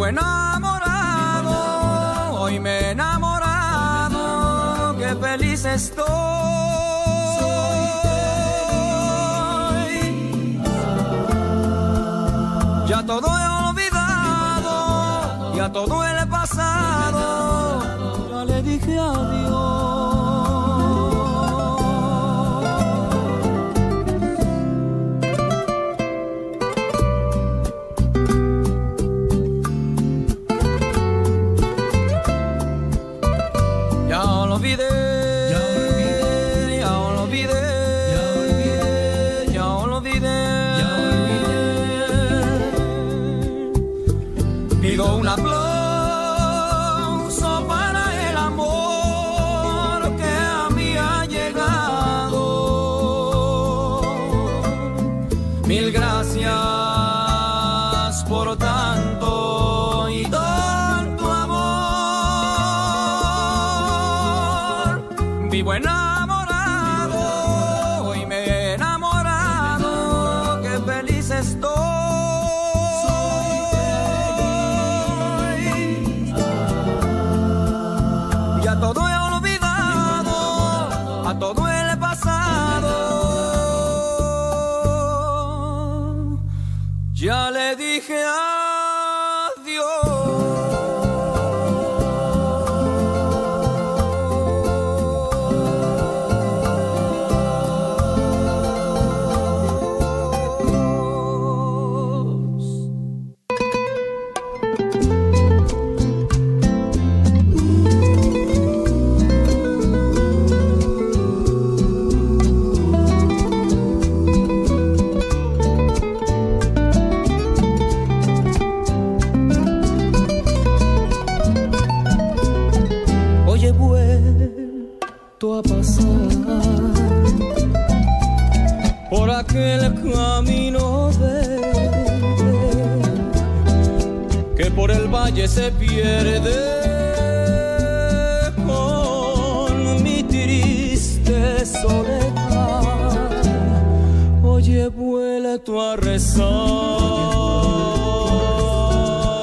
vivo enamorado, hoy me he enamorado, qué feliz estoy. Ya todo he olvidado, ya todo he valle se pierde con mi triste soledad. Oye he vuelto a rezar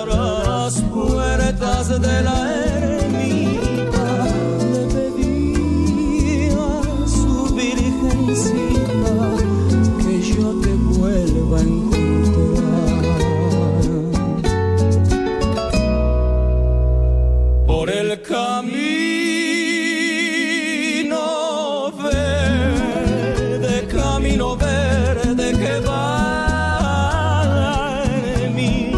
a las puertas de la camino verde, camino verde que va en mi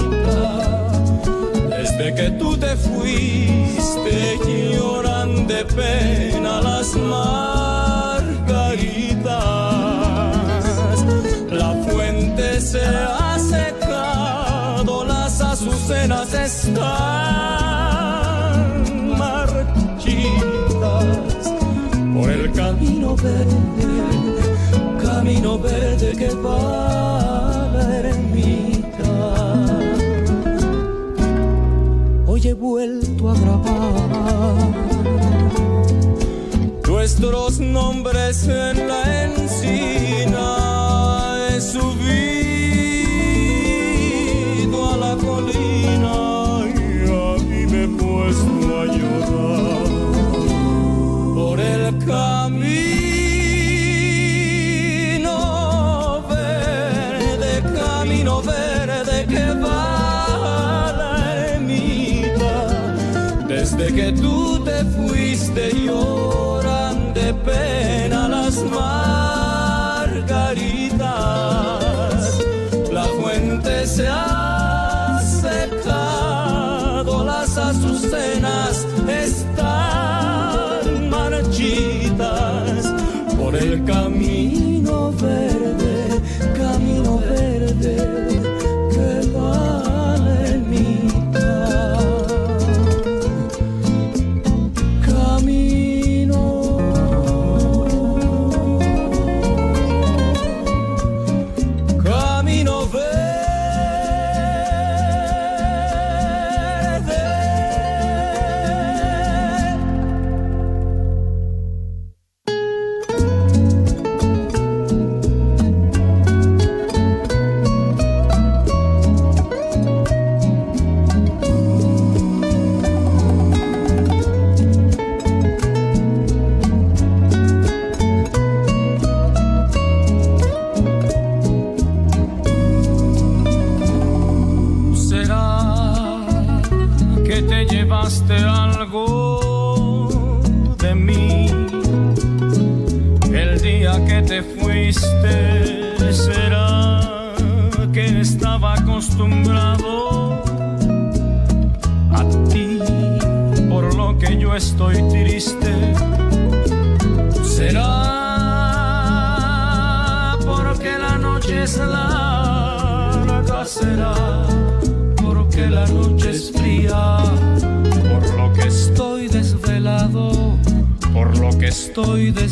Desde que tú te fuiste lloran de pena la camino verde que va a la ermita. Hoy he vuelto a grabar nuestros nombres en la encina estoy desvelado.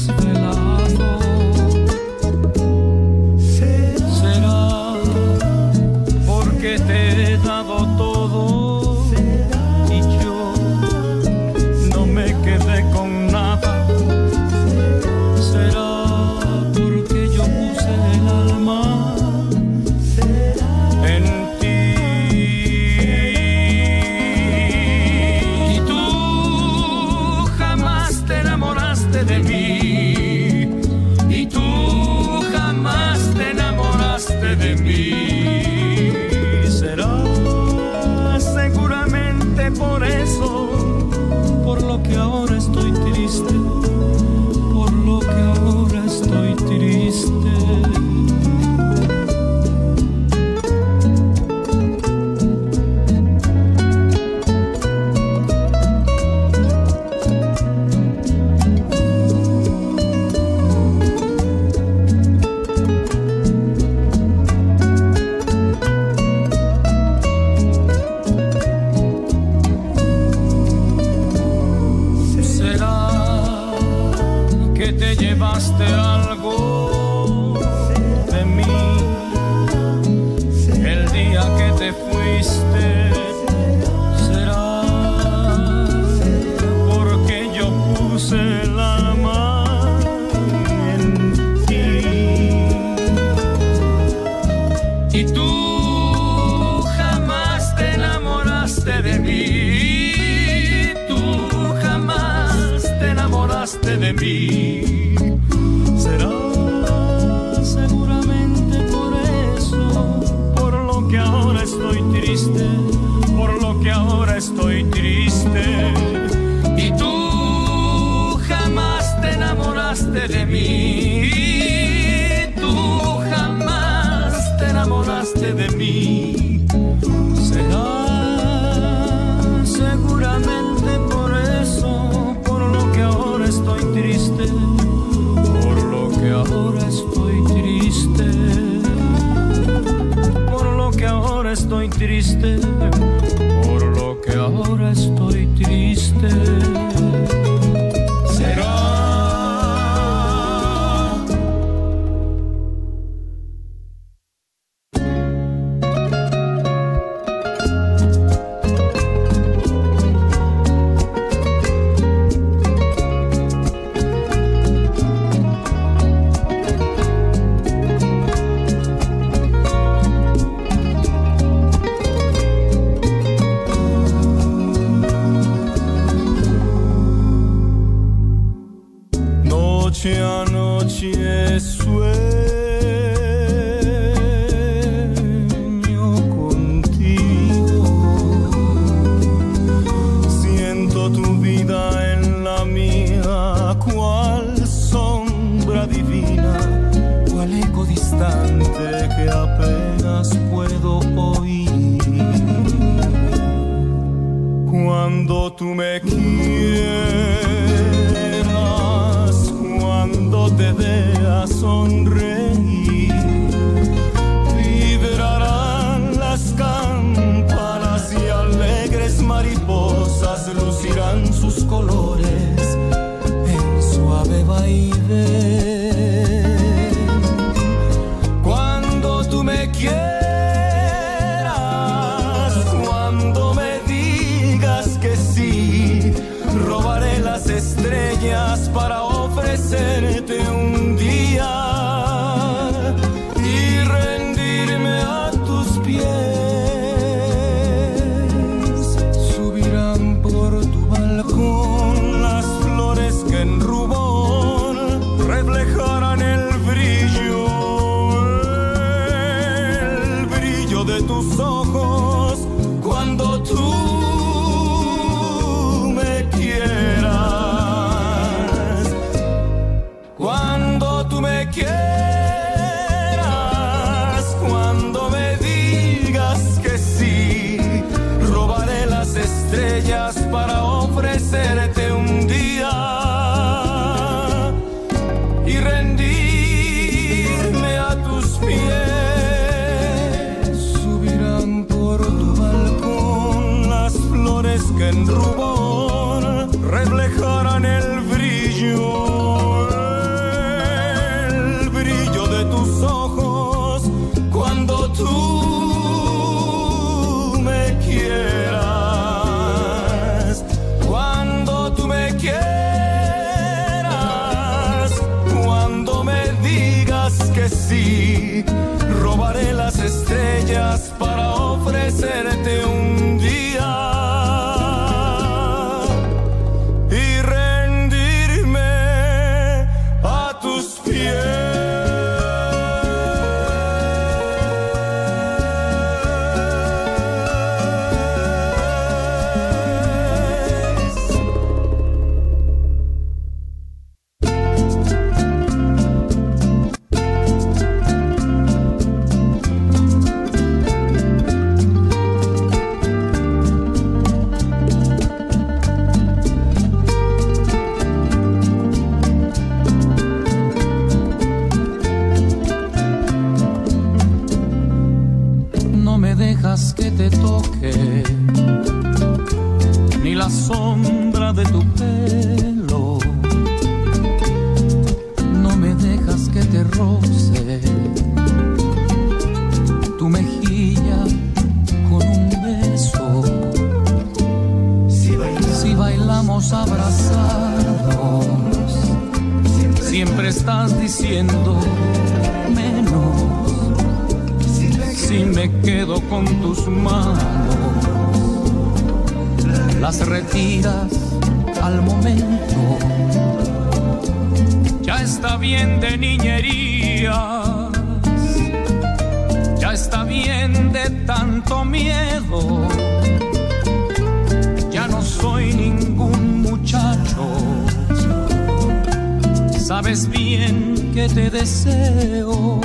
te deseo.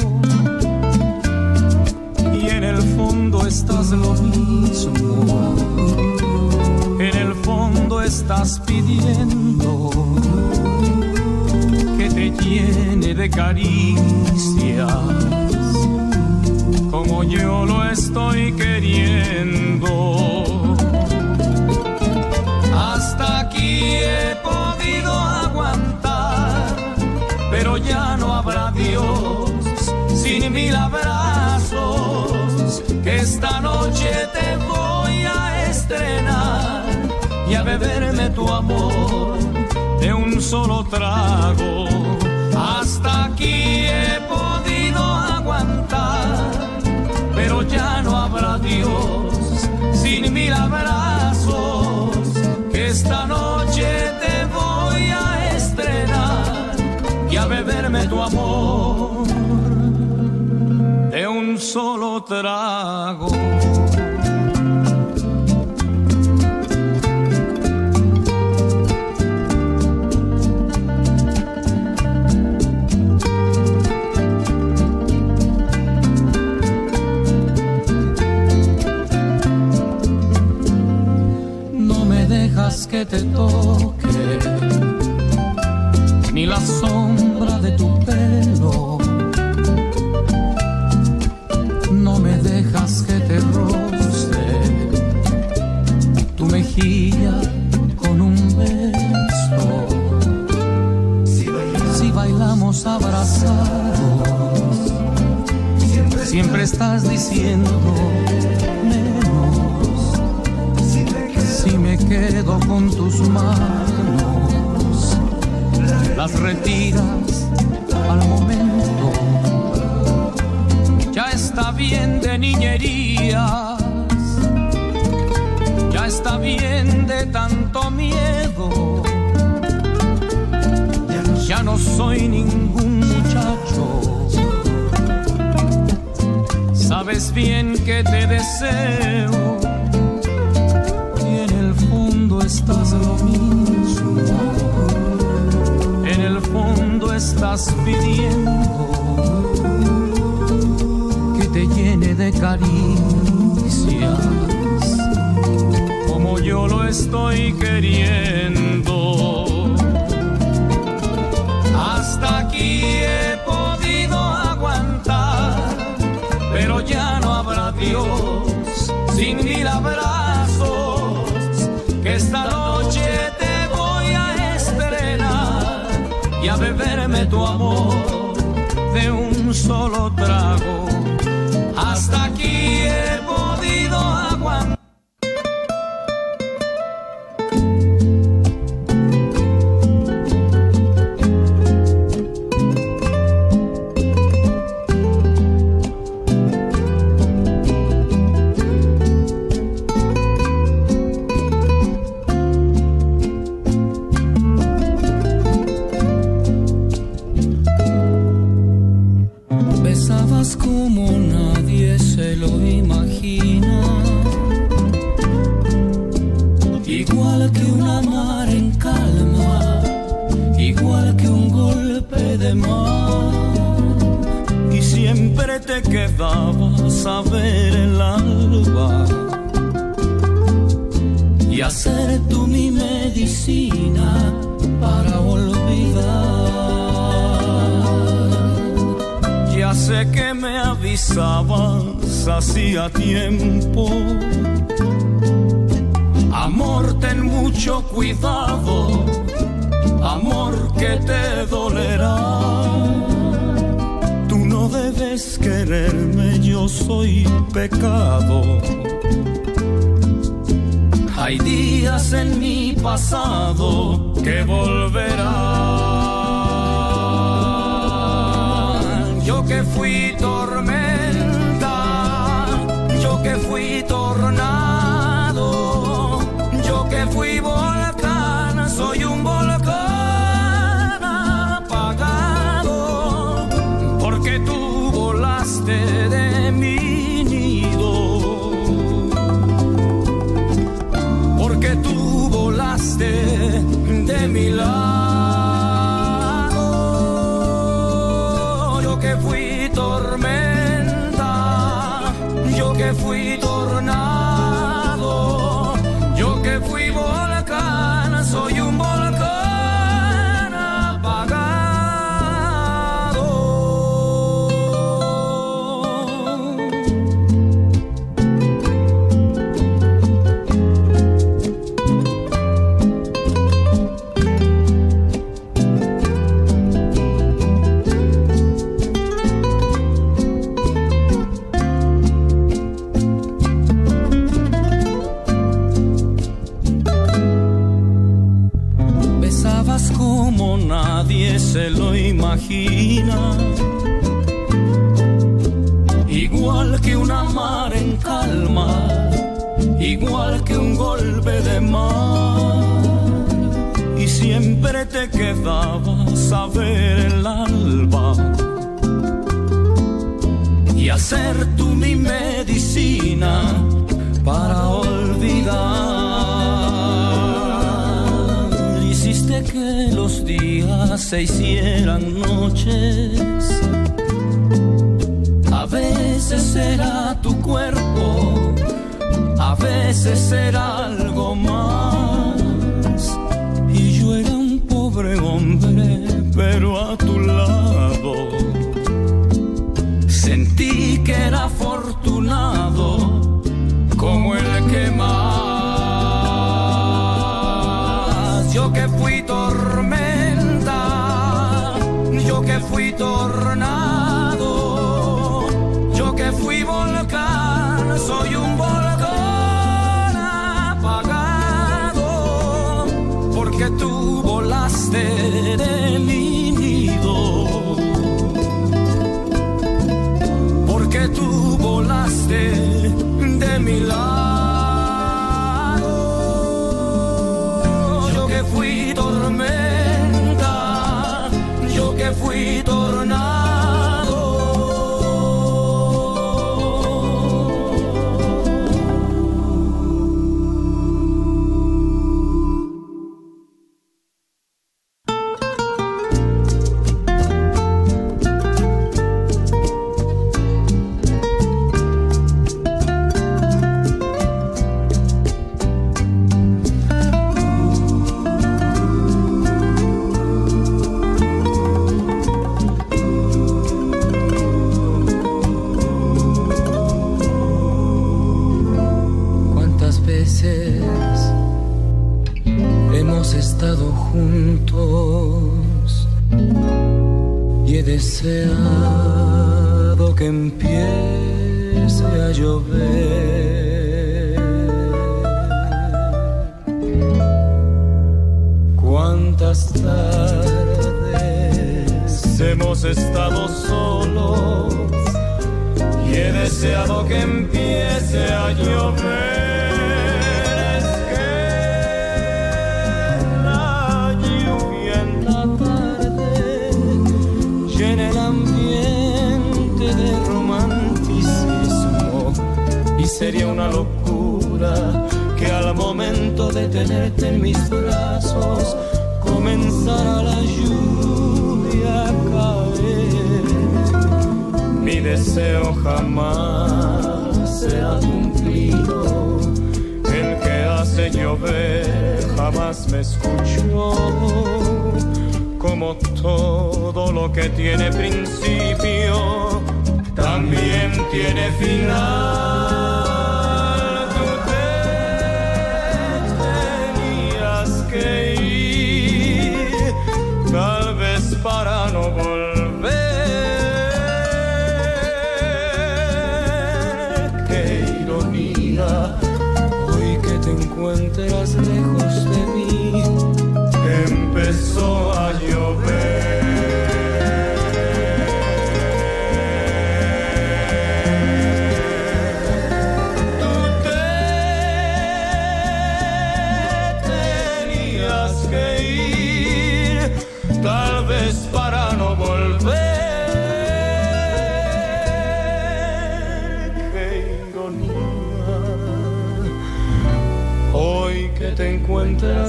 Y en el fondo estás lo mismo. En el fondo estás pidiendo que te llene de caricias, como yo lo estoy queriendo que esta noche te voy a estrenar y a beberme tu amor de un solo trago. Hasta aquí he podido aguantar, pero ya no habrá Dios sin mil abrazos que esta noche trago. No me dejas que te toque, ni la sombra de tu pelo estás diciendo menos si me quedo con tus manos las retiras al momento. Ya está bien de niñerías ya está bien de tanto miedo. Ya no soy ningún Sabes bien que te deseo y en el fondo estás lo mismo. En el fondo estás pidiendo que te llene de caricias como yo lo estoy queriendo. solo trago.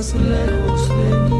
Encuentras lejos de mí.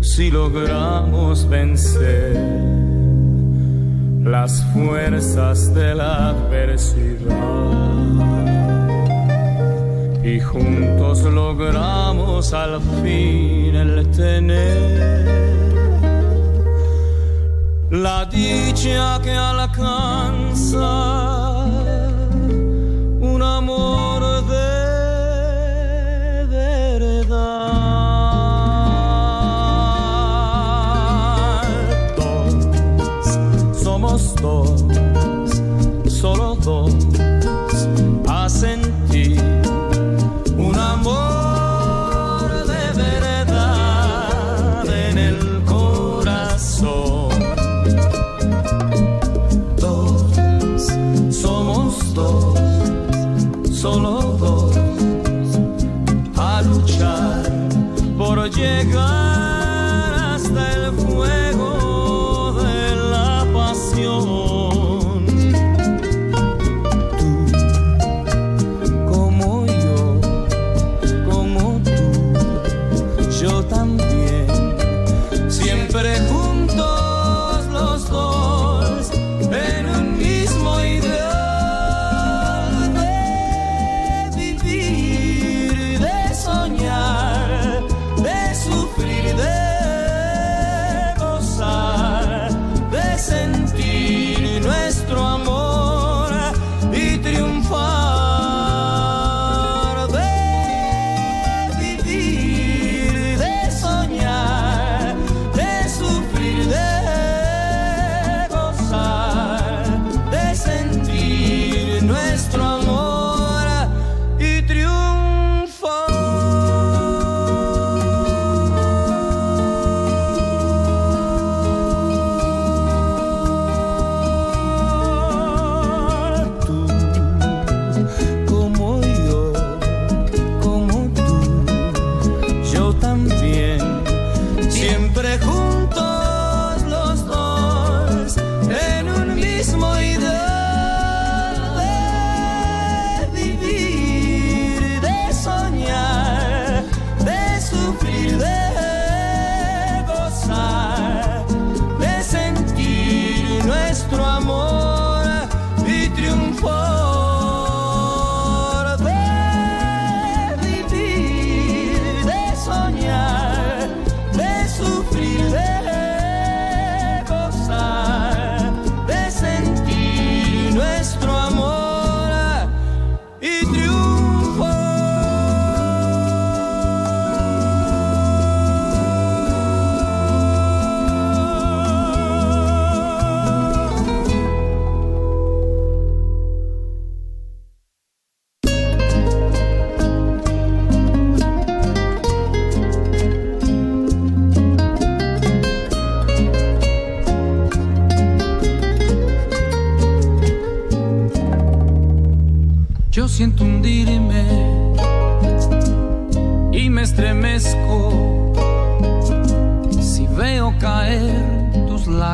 si logramos vencer las fuerzas de la adversidad. Y juntos logramos al fin el tener la dicha que alcanza dos, solo dos, a sentir un amor de verdad en el corazón. Dos, somos dos, solo dos, a luchar por llegar.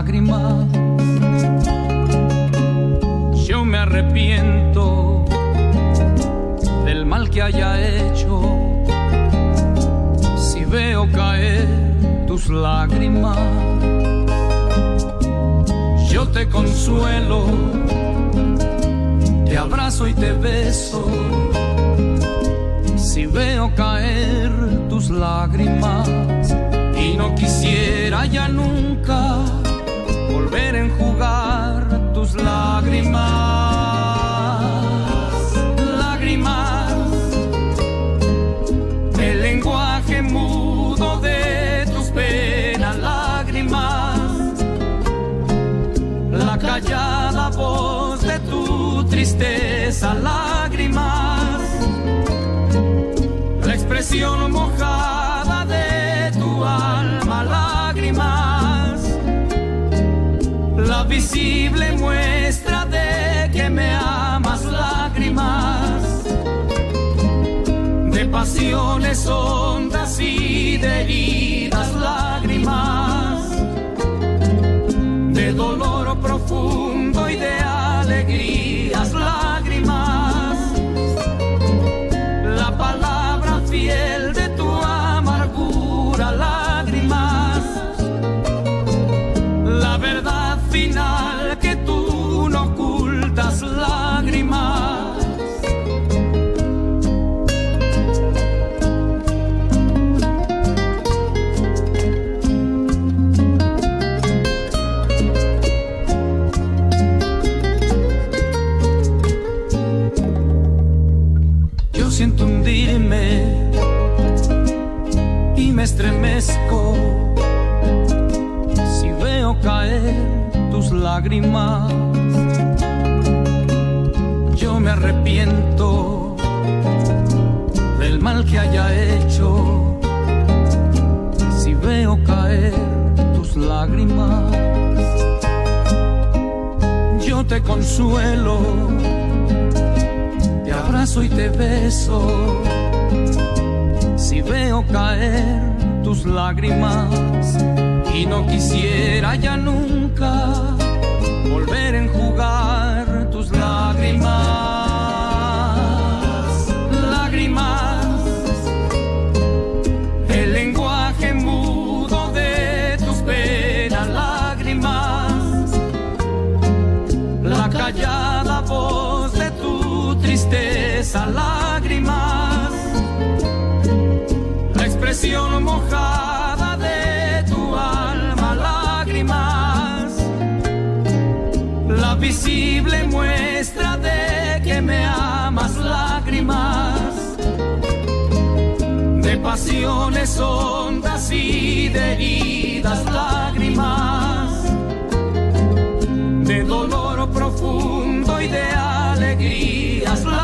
Lágrimas. Yo me arrepiento del mal que haya hecho si veo caer tus lágrimas. Yo te consuelo, te abrazo y te beso. Si veo caer tus lágrimas y no quisiera ya nunca volver a enjugar tus lágrimas. Lágrimas, el lenguaje mudo de tus penas, lágrimas la callada voz de tu tristeza, lágrimas, la expresión mojada visible muestra de que me amas, lágrimas, de pasiones hondas y de heridas, lágrimas. De dolor profundo y de alegrías, lágrimas. Yo me arrepiento del mal que haya hecho si veo caer tus lágrimas. Yo te consuelo te abrazo y te beso. Si veo caer tus lágrimas y no quisiera ya nunca volver a enjugar tus lágrimas. Lágrimas, el lenguaje mudo de tus penas, lágrimas la callada voz de tu tristeza, lágrimas, la expresión mojada pasiones hondas y de heridas, lágrimas de dolor profundo y de alegrías, lágrimas.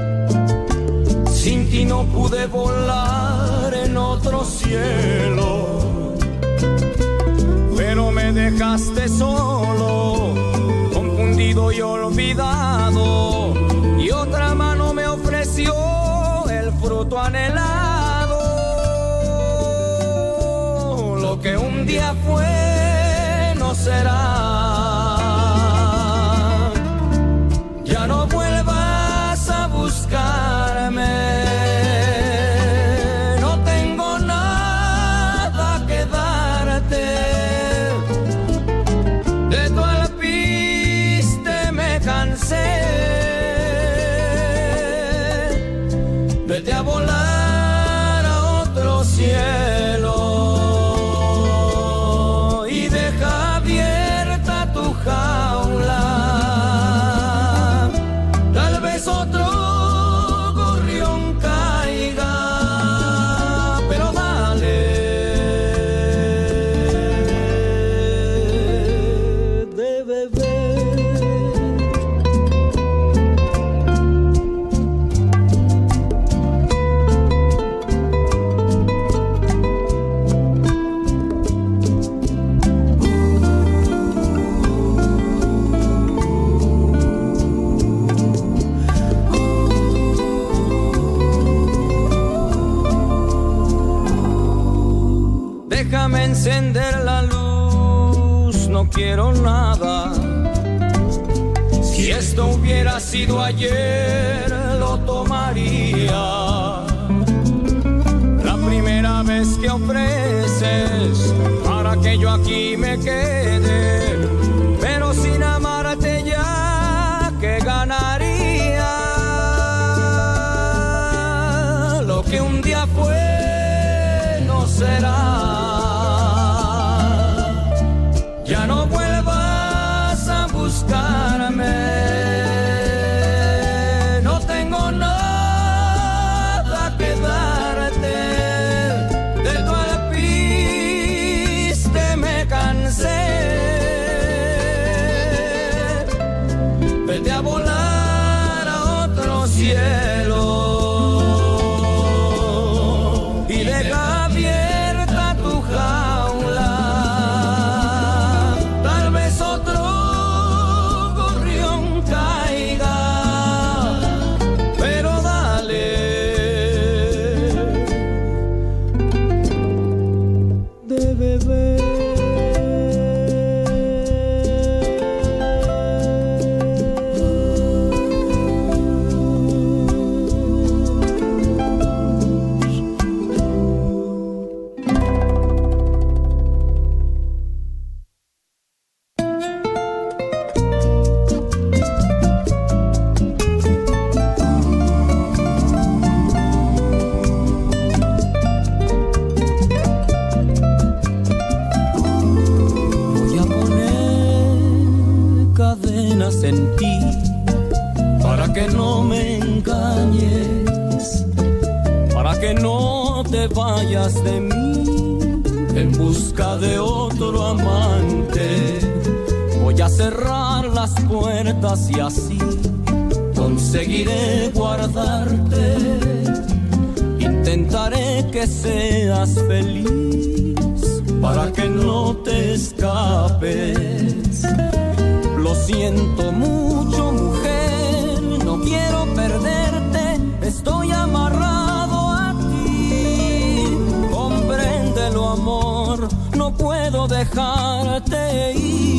Sin ti no de volar en otro cielo. Pero me dejaste solo, confundido y olvidado. Y otra mano me ofreció el fruto anhelado. Lo que un día fue no será. Ya no vuelvas a buscarme. Quiero nada. Si esto hubiera sido ayer, lo tomaría. La primera vez que ofreces para que yo aquí me quede, y así conseguiré guardarte. Intentaré que seas feliz para que no te escapes. Lo siento mucho, mujer, no quiero perderte, estoy amarrado a ti. Compréndelo, amor, no puedo dejarte ir.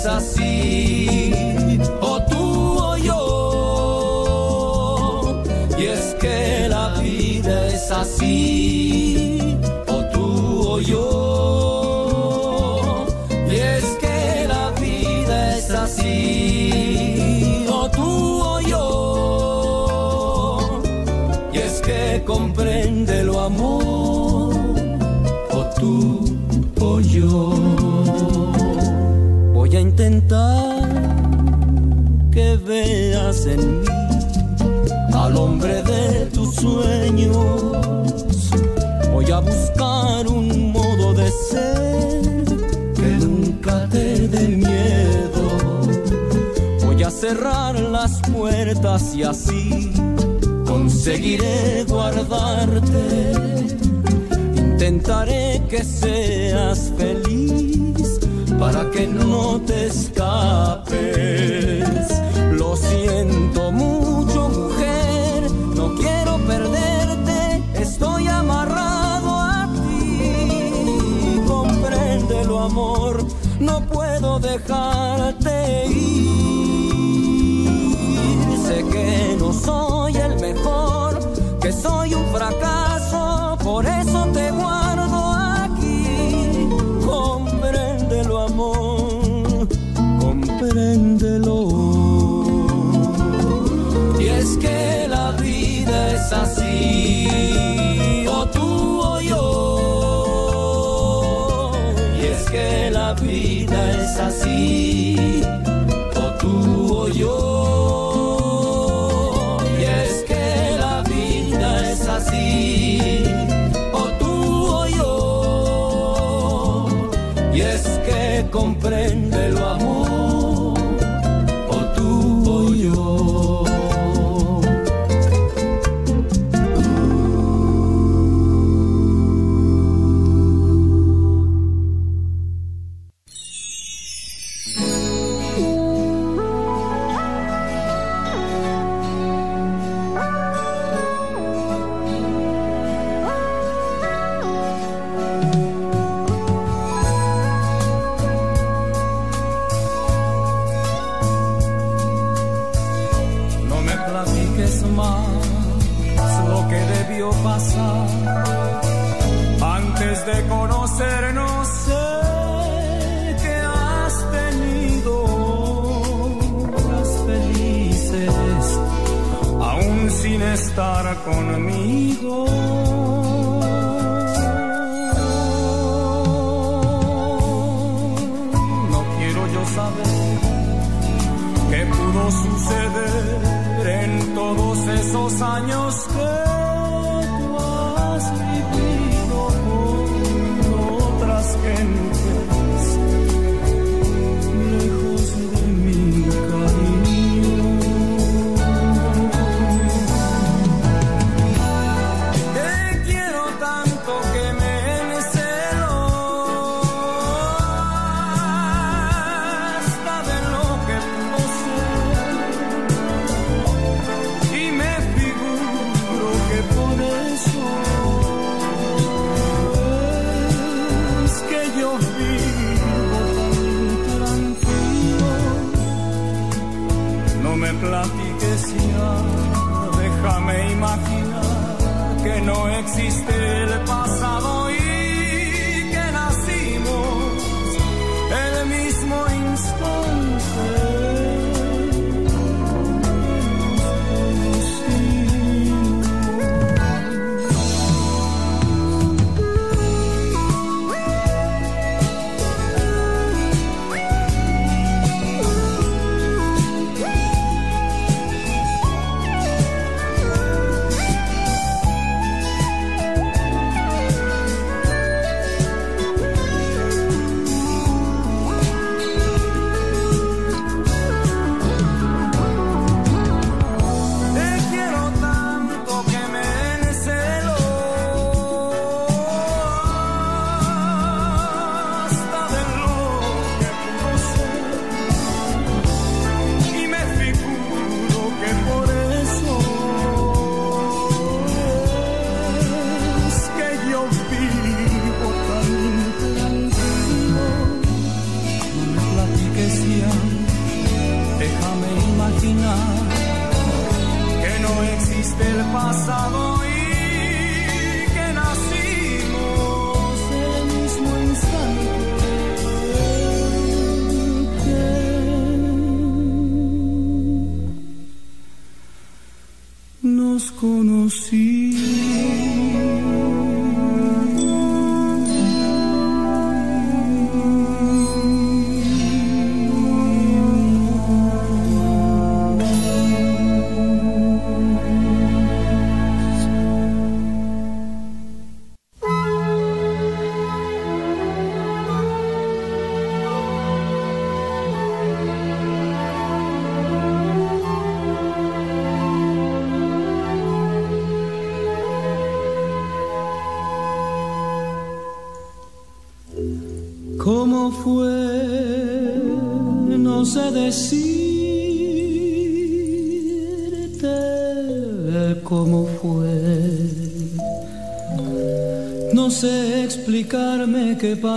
Es así, o tú o yo. Y es que la vida es así, o tú o yo. Y es que la vida es así, o tú o yo. Y es que compréndelo, amor, intentar que veas en mí al hombre de tus sueños. Voy a buscar un modo de ser que nunca te dé miedo. Voy a cerrar las puertas y así conseguiré guardarte. Intentaré que seas feliz para que no te escapes. Lo siento mucho, mujer, no quiero perderte, estoy amarrado a ti. Compréndelo, amor, no puedo dejarte ir. Sé que no soy el mejor, que soy un fracaso, por eso te guardo así, o tú o yo. Y es que la vida es así, o tú o yo. Y es que la vida es así, o tú o yo. Y es que comprende lo amor,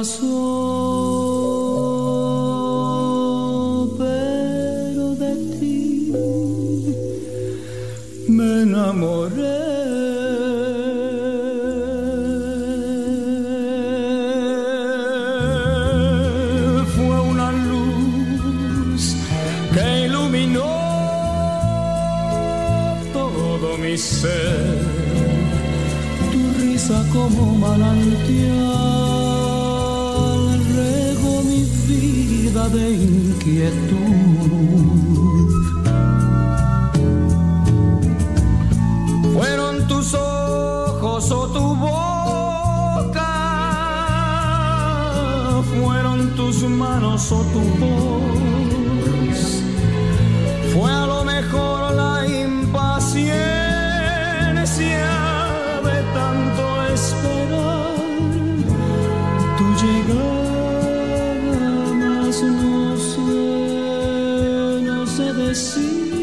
So. tus manos o tu voz. Fue a lo mejor la impaciencia de tanto esperar tu llegada, más no sé, no sé decirte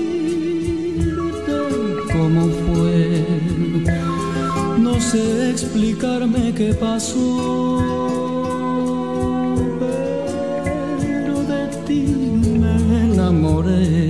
cómo fue, no sé explicarme qué pasó. the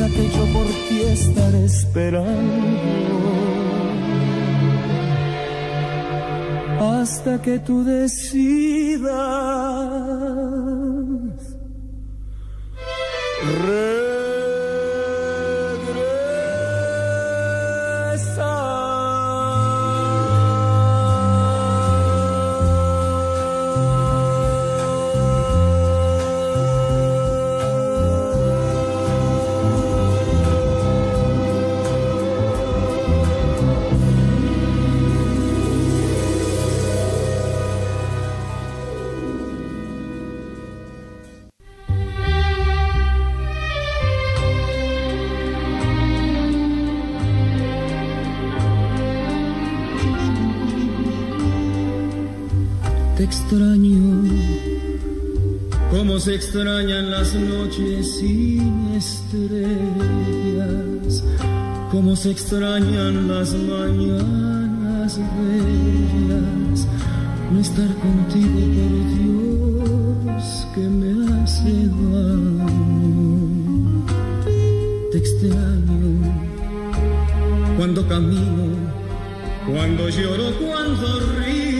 Que yo por ti estaré esperando. Hasta que tú decidas se extrañan las noches sin estrellas, como se extrañan las mañanas bellas, no estar contigo por Dios que me hace daño. Te extraño cuando camino, cuando lloro, cuando río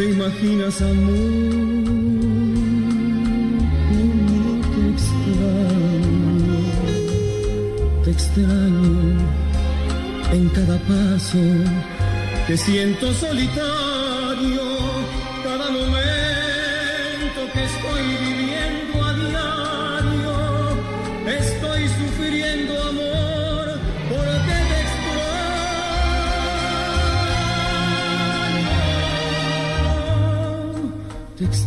te imaginas, amor, te extraño. Te extraño en cada paso que siento solitario, cada momento que estoy viviendo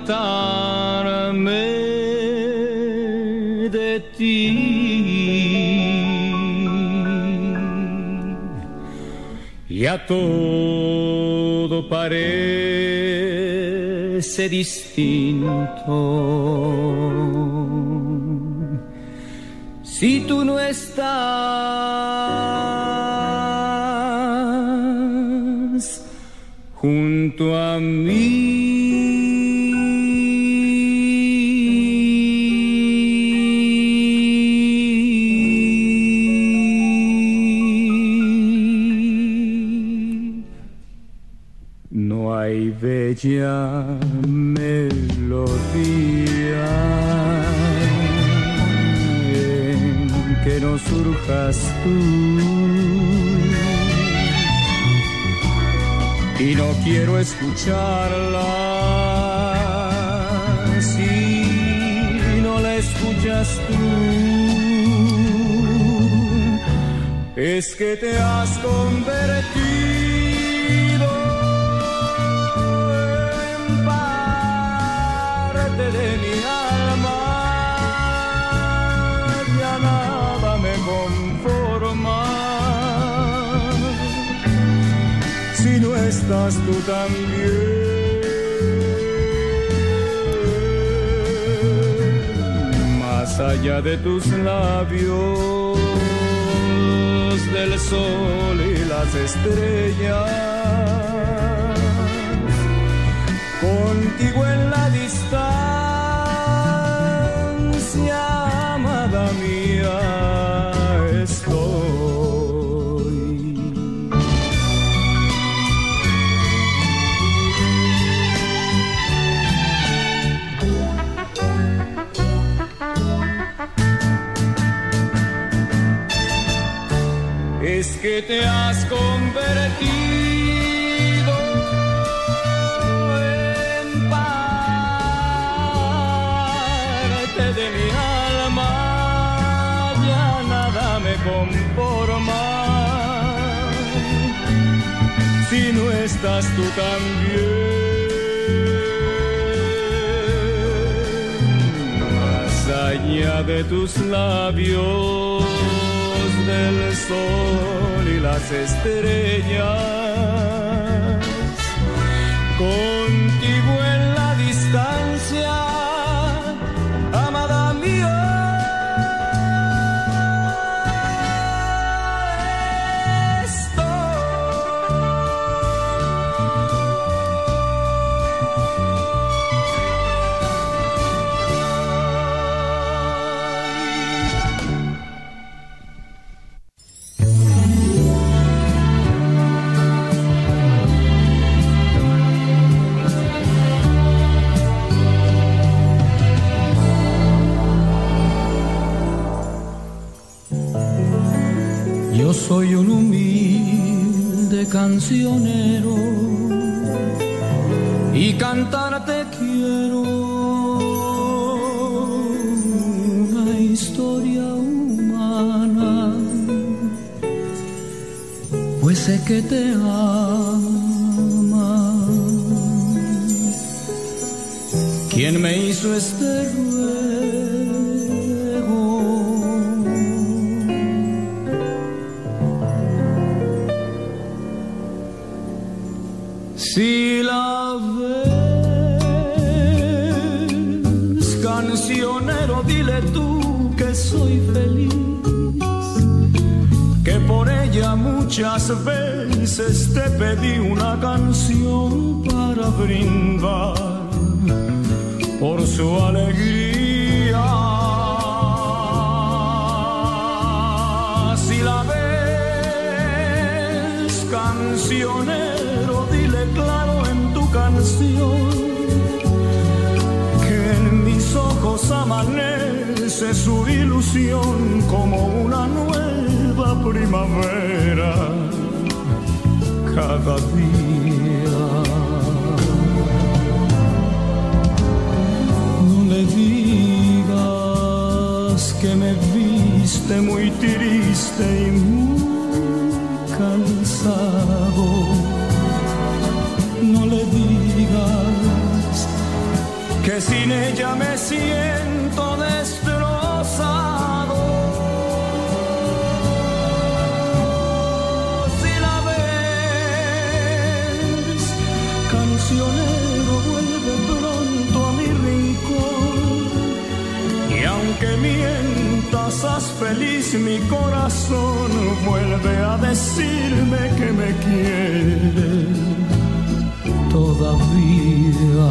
apartarme de ti. Y a todo parece distinto. Si tú no estás junto a mí. Has convertido en parte de mi alma, ya nada me conforma. Si no estás tú también, más allá de tus labios del sol y las estrellas. Contigo cancionero y cantarte quiero una historia humana, pues sé que te ama. ¿Quién me hizo este muchas veces te pedí una canción para brindar por su alegría. Si la ves, cancionero, dile claro en tu canción que en mis ojos amanece su ilusión como una nueva primavera cada día. le digas que me viste muy triste y muy cansado. No le digas que sin ella me siento Aunque mientas, haz feliz mi corazón. Vuelve a decirme que me quiere todavía.